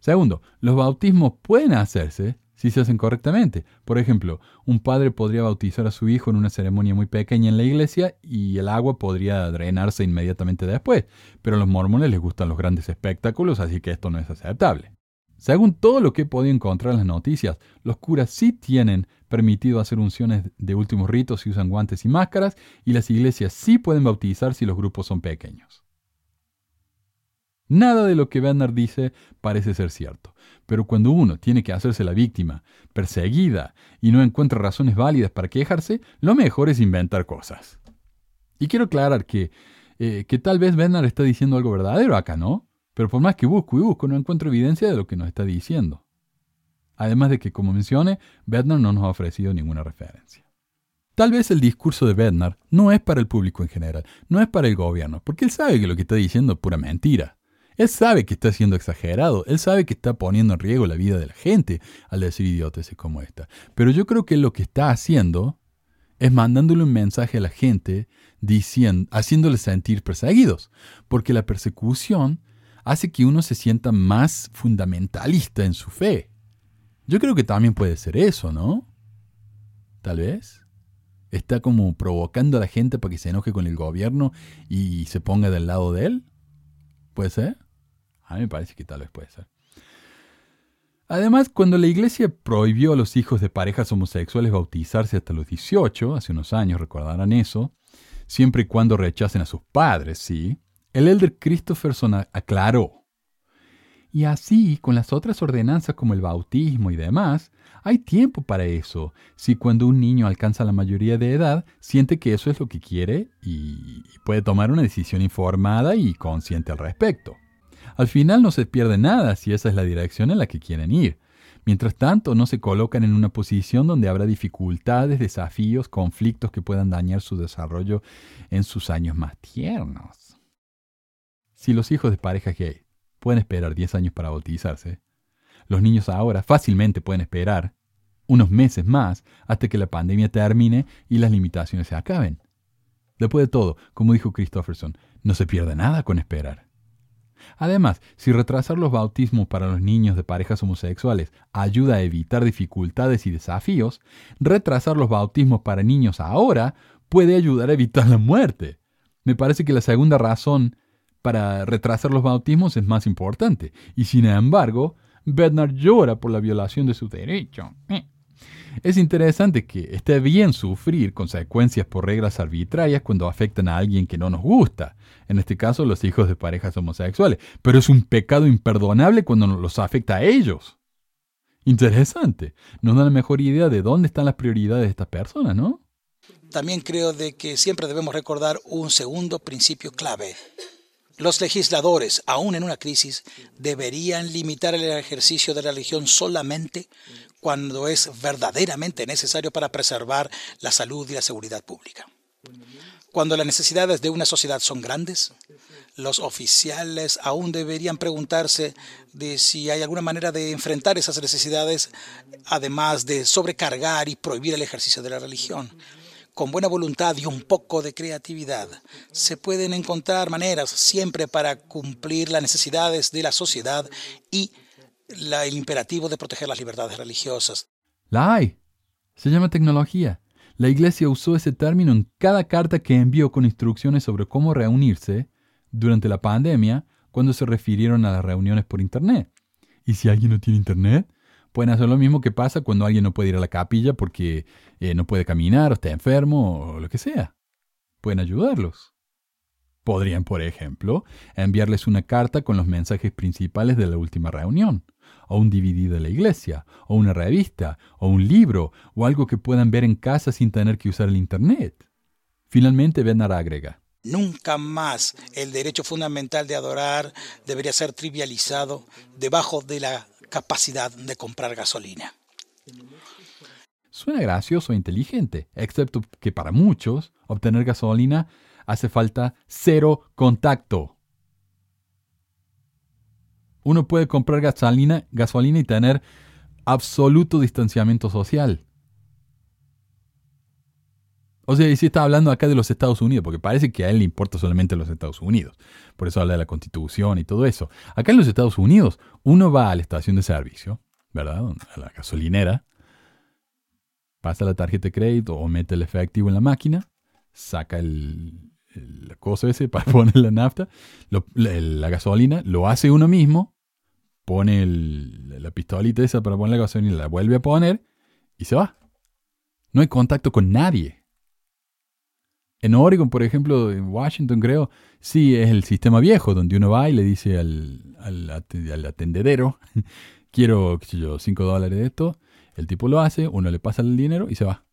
Segundo, los bautismos pueden hacerse si se hacen correctamente. Por ejemplo, un padre podría bautizar a su hijo en una ceremonia muy pequeña en la iglesia y el agua podría drenarse inmediatamente después, pero a los mormones les gustan los grandes espectáculos, así que esto no es aceptable. Según todo lo que he podido encontrar en las noticias, los curas sí tienen permitido hacer unciones de últimos ritos si usan guantes y máscaras, y las iglesias sí pueden bautizar si los grupos son pequeños. Nada de lo que Bernard dice parece ser cierto, pero cuando uno tiene que hacerse la víctima, perseguida, y no encuentra razones válidas para quejarse, lo mejor es inventar cosas. Y quiero aclarar que, eh, que tal vez Bernard está diciendo algo verdadero acá, ¿no? Pero por más que busco y busco, no encuentro evidencia de lo que nos está diciendo. Además de que, como mencioné, Bernard no nos ha ofrecido ninguna referencia. Tal vez el discurso de Bernard no es para el público en general, no es para el gobierno, porque él sabe que lo que está diciendo es pura mentira. Él sabe que está siendo exagerado, él sabe que está poniendo en riesgo la vida de la gente al decir idioteces como esta. Pero yo creo que lo que está haciendo es mandándole un mensaje a la gente diciendo, haciéndole sentir perseguidos, porque la persecución hace que uno se sienta más fundamentalista en su fe. Yo creo que también puede ser eso, ¿no? Tal vez. Está como provocando a la gente para que se enoje con el gobierno y se ponga del lado de él. ¿Puede ser? A mí me parece que tal vez puede ser. Además, cuando la iglesia prohibió a los hijos de parejas homosexuales bautizarse hasta los 18, hace unos años recordarán eso, siempre y cuando rechacen a sus padres, sí, el elder Christopherson aclaró, Y así, con las otras ordenanzas como el bautismo y demás, hay tiempo para eso. Si cuando un niño alcanza la mayoría de edad, siente que eso es lo que quiere y puede tomar una decisión informada y consciente al respecto. Al final no se pierde nada si esa es la dirección en la que quieren ir. Mientras tanto, no se colocan en una posición donde habrá dificultades, desafíos, conflictos que puedan dañar su desarrollo en sus años más tiernos. Si los hijos de pareja gay pueden esperar 10 años para bautizarse, los niños ahora fácilmente pueden esperar unos meses más hasta que la pandemia termine y las limitaciones se acaben. Después de todo, como dijo Christofferson, no se pierde nada con esperar. Además, si retrasar los bautismos para los niños de parejas homosexuales ayuda a evitar dificultades y desafíos, retrasar los bautismos para niños ahora puede ayudar a evitar la muerte. Me parece que la segunda razón para retrasar los bautismos es más importante, y sin embargo, Bernard llora por la violación de su derecho. Es interesante que esté bien sufrir consecuencias por reglas arbitrarias cuando afectan a alguien que no nos gusta, en este caso los hijos de parejas homosexuales, pero es un pecado imperdonable cuando los afecta a ellos. Interesante. Nos da la mejor idea de dónde están las prioridades de estas personas, ¿no? También creo de que siempre debemos recordar un segundo principio clave. Los legisladores, aún en una crisis, deberían limitar el ejercicio de la religión solamente cuando es verdaderamente necesario para preservar la salud y la seguridad pública. Cuando las necesidades de una sociedad son grandes, los oficiales aún deberían preguntarse de si hay alguna manera de enfrentar esas necesidades, además de sobrecargar y prohibir el ejercicio de la religión con buena voluntad y un poco de creatividad, se pueden encontrar maneras siempre para cumplir las necesidades de la sociedad y el imperativo de proteger las libertades religiosas. La hay. Se llama tecnología. La Iglesia usó ese término en cada carta que envió con instrucciones sobre cómo reunirse durante la pandemia cuando se refirieron a las reuniones por Internet. ¿Y si alguien no tiene Internet? Pueden hacer lo mismo que pasa cuando alguien no puede ir a la capilla porque eh, no puede caminar o está enfermo o lo que sea. Pueden ayudarlos. Podrían, por ejemplo, enviarles una carta con los mensajes principales de la última reunión, o un DVD de la iglesia, o una revista, o un libro, o algo que puedan ver en casa sin tener que usar el Internet. Finalmente, Bernard agrega. Nunca más el derecho fundamental de adorar debería ser trivializado debajo de la capacidad de comprar gasolina. Suena gracioso e inteligente, excepto que para muchos obtener gasolina hace falta cero contacto. Uno puede comprar gasolina, gasolina y tener absoluto distanciamiento social. O sea, y si está hablando acá de los Estados Unidos, porque parece que a él le importa solamente los Estados Unidos. Por eso habla de la constitución y todo eso. Acá en los Estados Unidos, uno va a la estación de servicio, ¿verdad? A la gasolinera, pasa la tarjeta de crédito o mete el efectivo en la máquina, saca el, la cosa ese [laughs] para poner la nafta, la, gasolina, lo hace uno mismo, pone la pistolita esa para poner la gasolina, la vuelve a poner y se va. No hay contacto con nadie. En Oregon, por ejemplo, en Washington creo, sí es el sistema viejo, donde uno va y le dice al, al, atendedero, [laughs] quiero, qué sé yo, 5 dólares de esto, el tipo lo hace, uno le pasa el dinero y se va.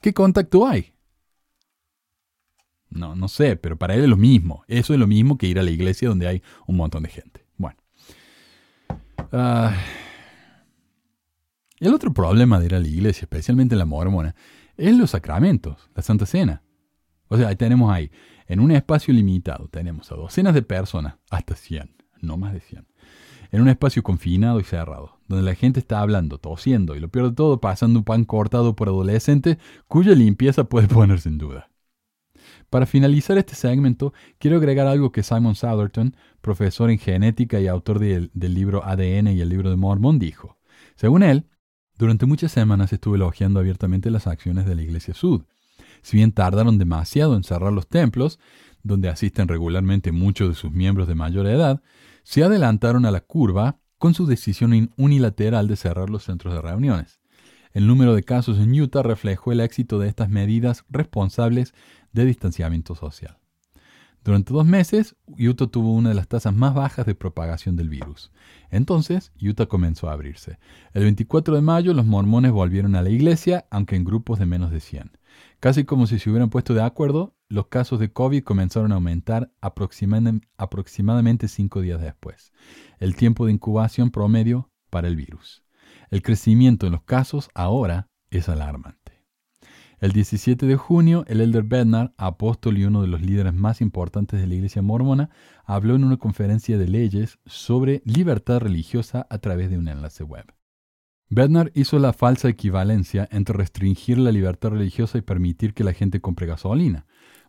¿Qué contacto hay? No, no sé, pero para él es lo mismo. Eso es lo mismo que ir a la iglesia donde hay un montón de gente. Bueno. Ah, el otro problema de ir a la iglesia, especialmente en la mormona, es los sacramentos, la Santa Cena. O sea, tenemos ahí, en un espacio limitado, tenemos a docenas de personas, hasta 100, no más de 100, en un espacio confinado y cerrado, donde la gente está hablando, tosiendo y lo peor de todo, pasando un pan cortado por adolescentes cuya limpieza puede [laughs] ponerse en duda. Para finalizar este segmento, quiero agregar algo que Simon Southerton, profesor en genética y autor del libro ADN y el libro de Mormon, dijo. Según él, durante muchas semanas estuve elogiando abiertamente las acciones de la Iglesia Sud, si bien tardaron demasiado en cerrar los templos, donde asisten regularmente muchos de sus miembros de mayor edad, se adelantaron a la curva con su decisión unilateral de cerrar los centros de reuniones. El número de casos en Utah reflejó el éxito de estas medidas responsables de distanciamiento social. Durante dos meses, Utah tuvo una de las tasas más bajas de propagación del virus. Entonces, Utah comenzó a abrirse. El 24 de mayo, los mormones volvieron a la iglesia, aunque en grupos de menos de 100. Casi como si se hubieran puesto de acuerdo, los casos de COVID comenzaron a aumentar aproximadamente cinco días después, el tiempo de incubación promedio para el virus. El crecimiento en los casos ahora es alarmante. El 17 de junio, el elder Bednar, apóstol y uno de los líderes más importantes de la iglesia mormona, habló en una conferencia de leyes sobre libertad religiosa a través de un enlace web. Bednar hizo la falsa equivalencia entre restringir la libertad religiosa y permitir que la gente compre gasolina.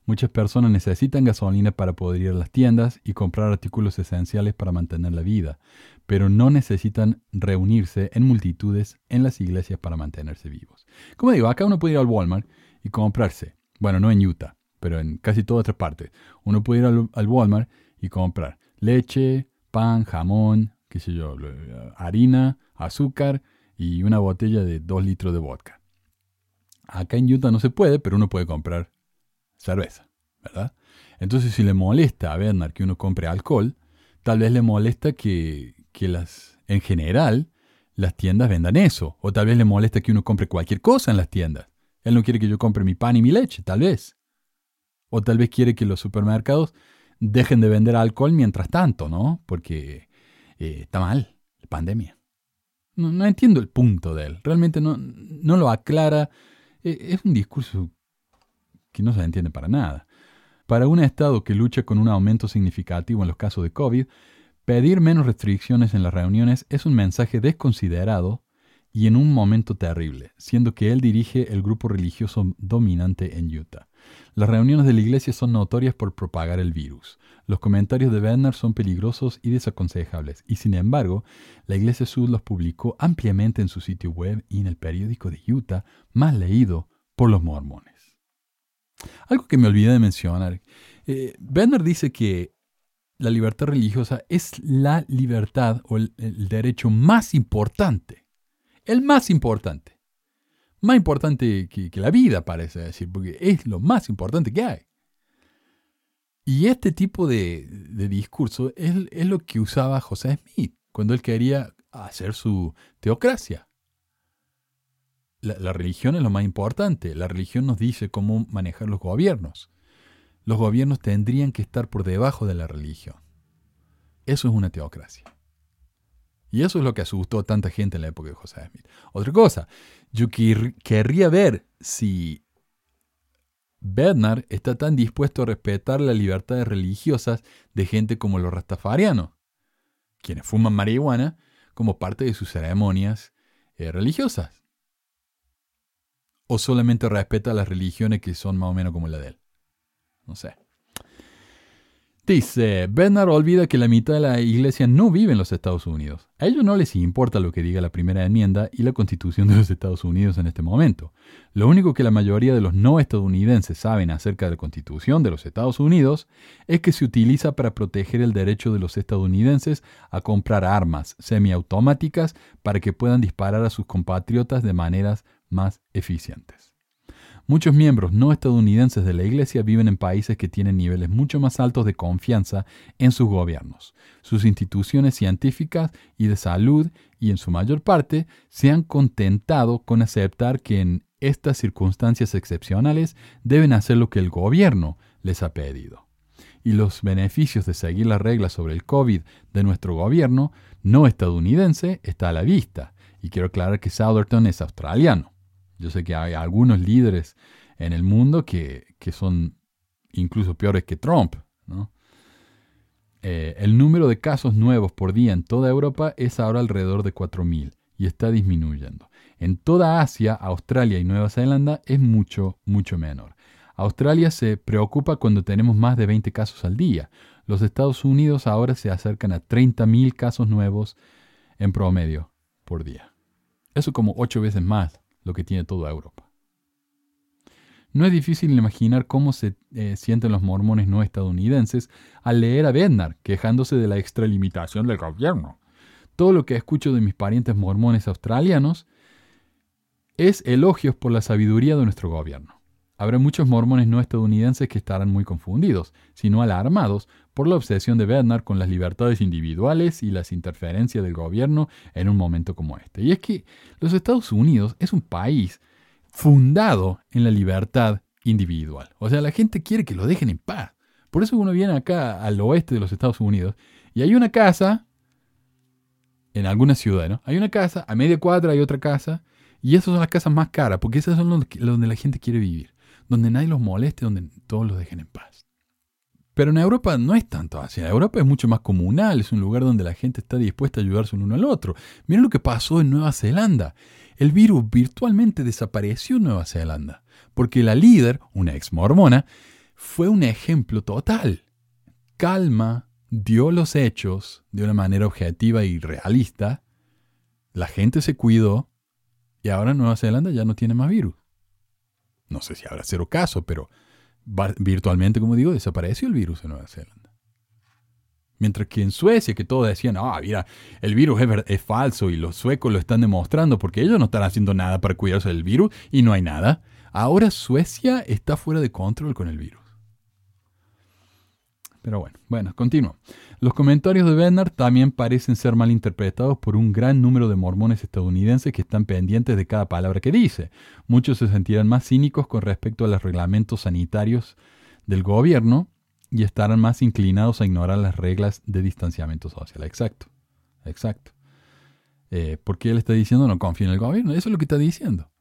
Muchas personas necesitan gasolina para poder ir a las tiendas y comprar artículos esenciales para mantener la vida, pero no necesitan reunirse en multitudes en las iglesias para mantenerse vivos. Como digo, acá uno puede ir al Walmart y comprarse, bueno, no en Utah, pero en casi todas otras partes, uno puede ir al, Walmart y comprar leche, pan, jamón, qué sé yo, harina, azúcar y una botella de dos litros de vodka. Acá en Utah no se puede, pero uno puede comprar cerveza, ¿verdad? Entonces, si le molesta a Bernard que uno compre alcohol, tal vez le molesta que, que las, en general, las tiendas vendan eso. O tal vez le molesta que uno compre cualquier cosa en las tiendas. Él no quiere que yo compre mi pan y mi leche, tal vez. O tal vez quiere que los supermercados dejen de vender alcohol mientras tanto, ¿no? Porque eh, está mal, la pandemia. No, entiendo el punto de él. Realmente no, no lo aclara. E, es un discurso que no se entiende para nada. Para un Estado que lucha con un aumento significativo en los casos de COVID, pedir menos restricciones en las reuniones es un mensaje desconsiderado y en un momento terrible, siendo que él dirige el grupo religioso dominante en Utah. Las reuniones de la iglesia son notorias por propagar el virus. Los comentarios de Werner son peligrosos y desaconsejables, y sin embargo, la iglesia Sud los publicó ampliamente en su sitio web y en el periódico de Utah más leído por los mormones. Algo que me olvidé de mencionar. Eh, dice que la libertad religiosa es la libertad o el, derecho más importante. El más importante. Más importante que, la vida, parece decir, porque es lo más importante que hay. Y este tipo de, discurso es, lo que usaba José Smith cuando él quería hacer su teocracia la, religión es lo más importante. La religión nos dice cómo manejar los gobiernos. Los gobiernos tendrían que estar por debajo de la religión. Eso es una teocracia. Y eso es lo que asustó a tanta gente en la época de José Smith. Otra cosa, yo querría ver si Bernard está tan dispuesto a respetar las libertades religiosas de gente como los rastafarianos, quienes fuman marihuana como parte de sus ceremonias eh, religiosas o solamente respeta las religiones que son más o menos como la de él. No sé. Dice, Bernard olvida que la mitad de la iglesia no vive en los Estados Unidos. A ellos no les importa lo que diga la primera enmienda y la constitución de los Estados Unidos en este momento. Lo único que la mayoría de los no estadounidenses saben acerca de la constitución de los Estados Unidos es que se utiliza para proteger el derecho de los estadounidenses a comprar armas semiautomáticas para que puedan disparar a sus compatriotas de maneras más eficientes. Muchos miembros no estadounidenses de la Iglesia viven en países que tienen niveles mucho más altos de confianza en sus gobiernos, sus instituciones científicas y de salud y en su mayor parte se han contentado con aceptar que en estas circunstancias excepcionales deben hacer lo que el gobierno les ha pedido. Y los beneficios de seguir las reglas sobre el COVID de nuestro gobierno no estadounidense está a la vista. Y quiero aclarar que Southerton es australiano. Yo sé que hay algunos líderes en el mundo que, son incluso peores que Trump. Eh, el número de casos nuevos por día en toda Europa es ahora alrededor de 4.000 y está disminuyendo. En toda Asia, Australia y Nueva Zelanda es mucho, mucho menor. Australia se preocupa cuando tenemos más de 20 casos al día. Los Estados Unidos ahora se acercan a 30.000 casos nuevos en promedio por día. Eso como 8 veces más lo que tiene toda Europa. No es difícil imaginar cómo se eh, sienten los mormones no estadounidenses al leer a Bednar quejándose de la extralimitación del gobierno. Todo lo que escucho de mis parientes mormones australianos es elogios por la sabiduría de nuestro gobierno. Habrá muchos mormones no estadounidenses que estarán muy confundidos, sino alarmados por la obsesión de Bernard con las libertades individuales y las interferencias del gobierno en un momento como este. Y es que los Estados Unidos es un país fundado en la libertad individual. O sea, la gente quiere que lo dejen en paz. Por eso uno viene acá al oeste de los Estados Unidos y hay una casa en alguna ciudad, ¿no? Hay una casa, a media cuadra hay otra casa, y esas son las casas más caras, porque esas son donde la gente quiere vivir, donde nadie los moleste, donde todos los dejen en paz. Pero en Europa no es tanto así. Europa es mucho más comunal, es un lugar donde la gente está dispuesta a ayudarse uno al otro. Miren lo que pasó en Nueva Zelanda. El virus virtualmente desapareció en Nueva Zelanda, porque la líder, una ex mormona, fue un ejemplo total. Calma, dio los hechos de una manera objetiva y realista, la gente se cuidó y ahora Nueva Zelanda ya no tiene más virus. No sé si habrá cero caso, pero virtualmente, como digo, desapareció el virus en Nueva Zelanda. Mientras que en Suecia, que todos decían, ah, mira, el virus es, es, falso y los suecos lo están demostrando porque ellos no están haciendo nada para cuidarse del virus y no hay nada. Ahora Suecia está fuera de control con el virus. Pero bueno, bueno, continúo. Los comentarios de Bernard también parecen ser mal interpretados por un gran número de mormones estadounidenses que están pendientes de cada palabra que dice. Muchos se sentirán más cínicos con respecto a los reglamentos sanitarios del gobierno y estarán más inclinados a ignorar las reglas de distanciamiento social. Exacto, exacto. Eh, porque él está diciendo no confío en el gobierno. Eso es lo que está diciendo.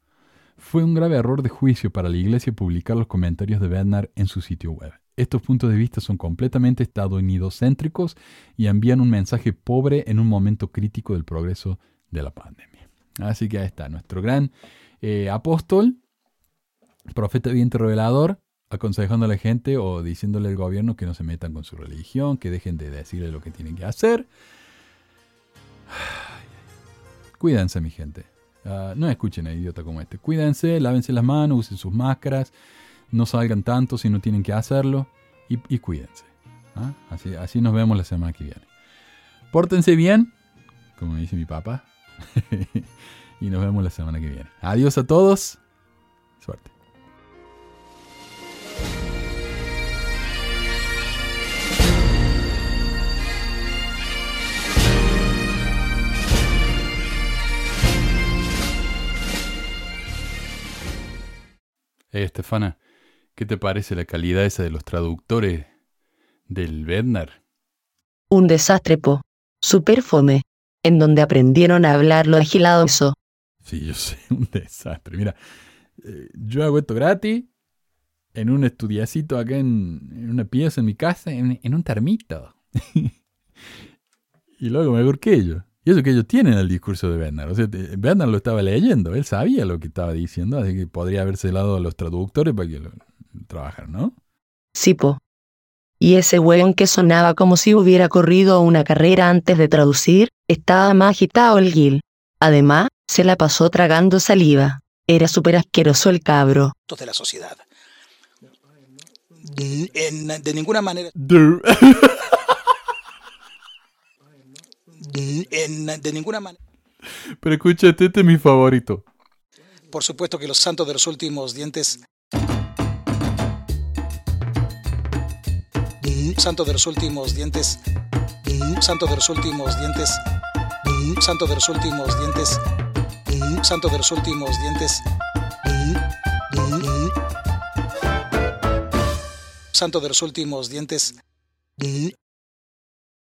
Fue un grave error de juicio para la iglesia publicar los comentarios de Bernard en su sitio web. Estos puntos de vista son completamente estadounidocéntricos y envían un mensaje pobre en un momento crítico del progreso de la pandemia. Así que ahí está, nuestro gran eh, apóstol, profeta viento revelador, aconsejando a la gente o diciéndole al gobierno que no se metan con su religión, que dejen de decirle lo que tienen que hacer. [sighs] Cuídense, mi gente. Ah, no escuchen a idiota como este. Cuídense, lávense las manos, usen sus máscaras no salgan tanto si no tienen que hacerlo y, cuídense. ¿ah? Así, así nos vemos la semana que viene. Pórtense bien, como dice mi papá, [laughs] y nos vemos la semana que viene. Adiós a todos. Suerte. Hey, Estefana. ¿Qué te parece la calidad esa de los traductores del Bednar? Un desastre, po. Super fome. En donde aprendieron a hablar lo eso. Sí, yo sé, [laughs] un desastre. Mira, eh, yo hago esto gratis en un estudiacito acá en, una pieza en mi casa, en, un termito. [laughs] y luego mejor que ellos. Y eso que ellos tienen el discurso de Bernard. O sea, Bernard lo estaba leyendo, él sabía lo que estaba diciendo, así que podría haberse dado a los traductores para que lo, trabajar, ¿no? Sí, po. Y ese weón que sonaba como si hubiera corrido una carrera antes de traducir, estaba más agitado el Gil. Además, se la pasó tragando saliva. Era súper asqueroso el cabro. De la sociedad. de ninguna manera. de ninguna manera. Pero escúchate, este es mi favorito. Por supuesto que los santos de los últimos dientes Santo de los últimos dientes. Santo de los últimos dientes. Santo de los últimos dientes. Santo de los últimos dientes. Santo de los últimos dientes.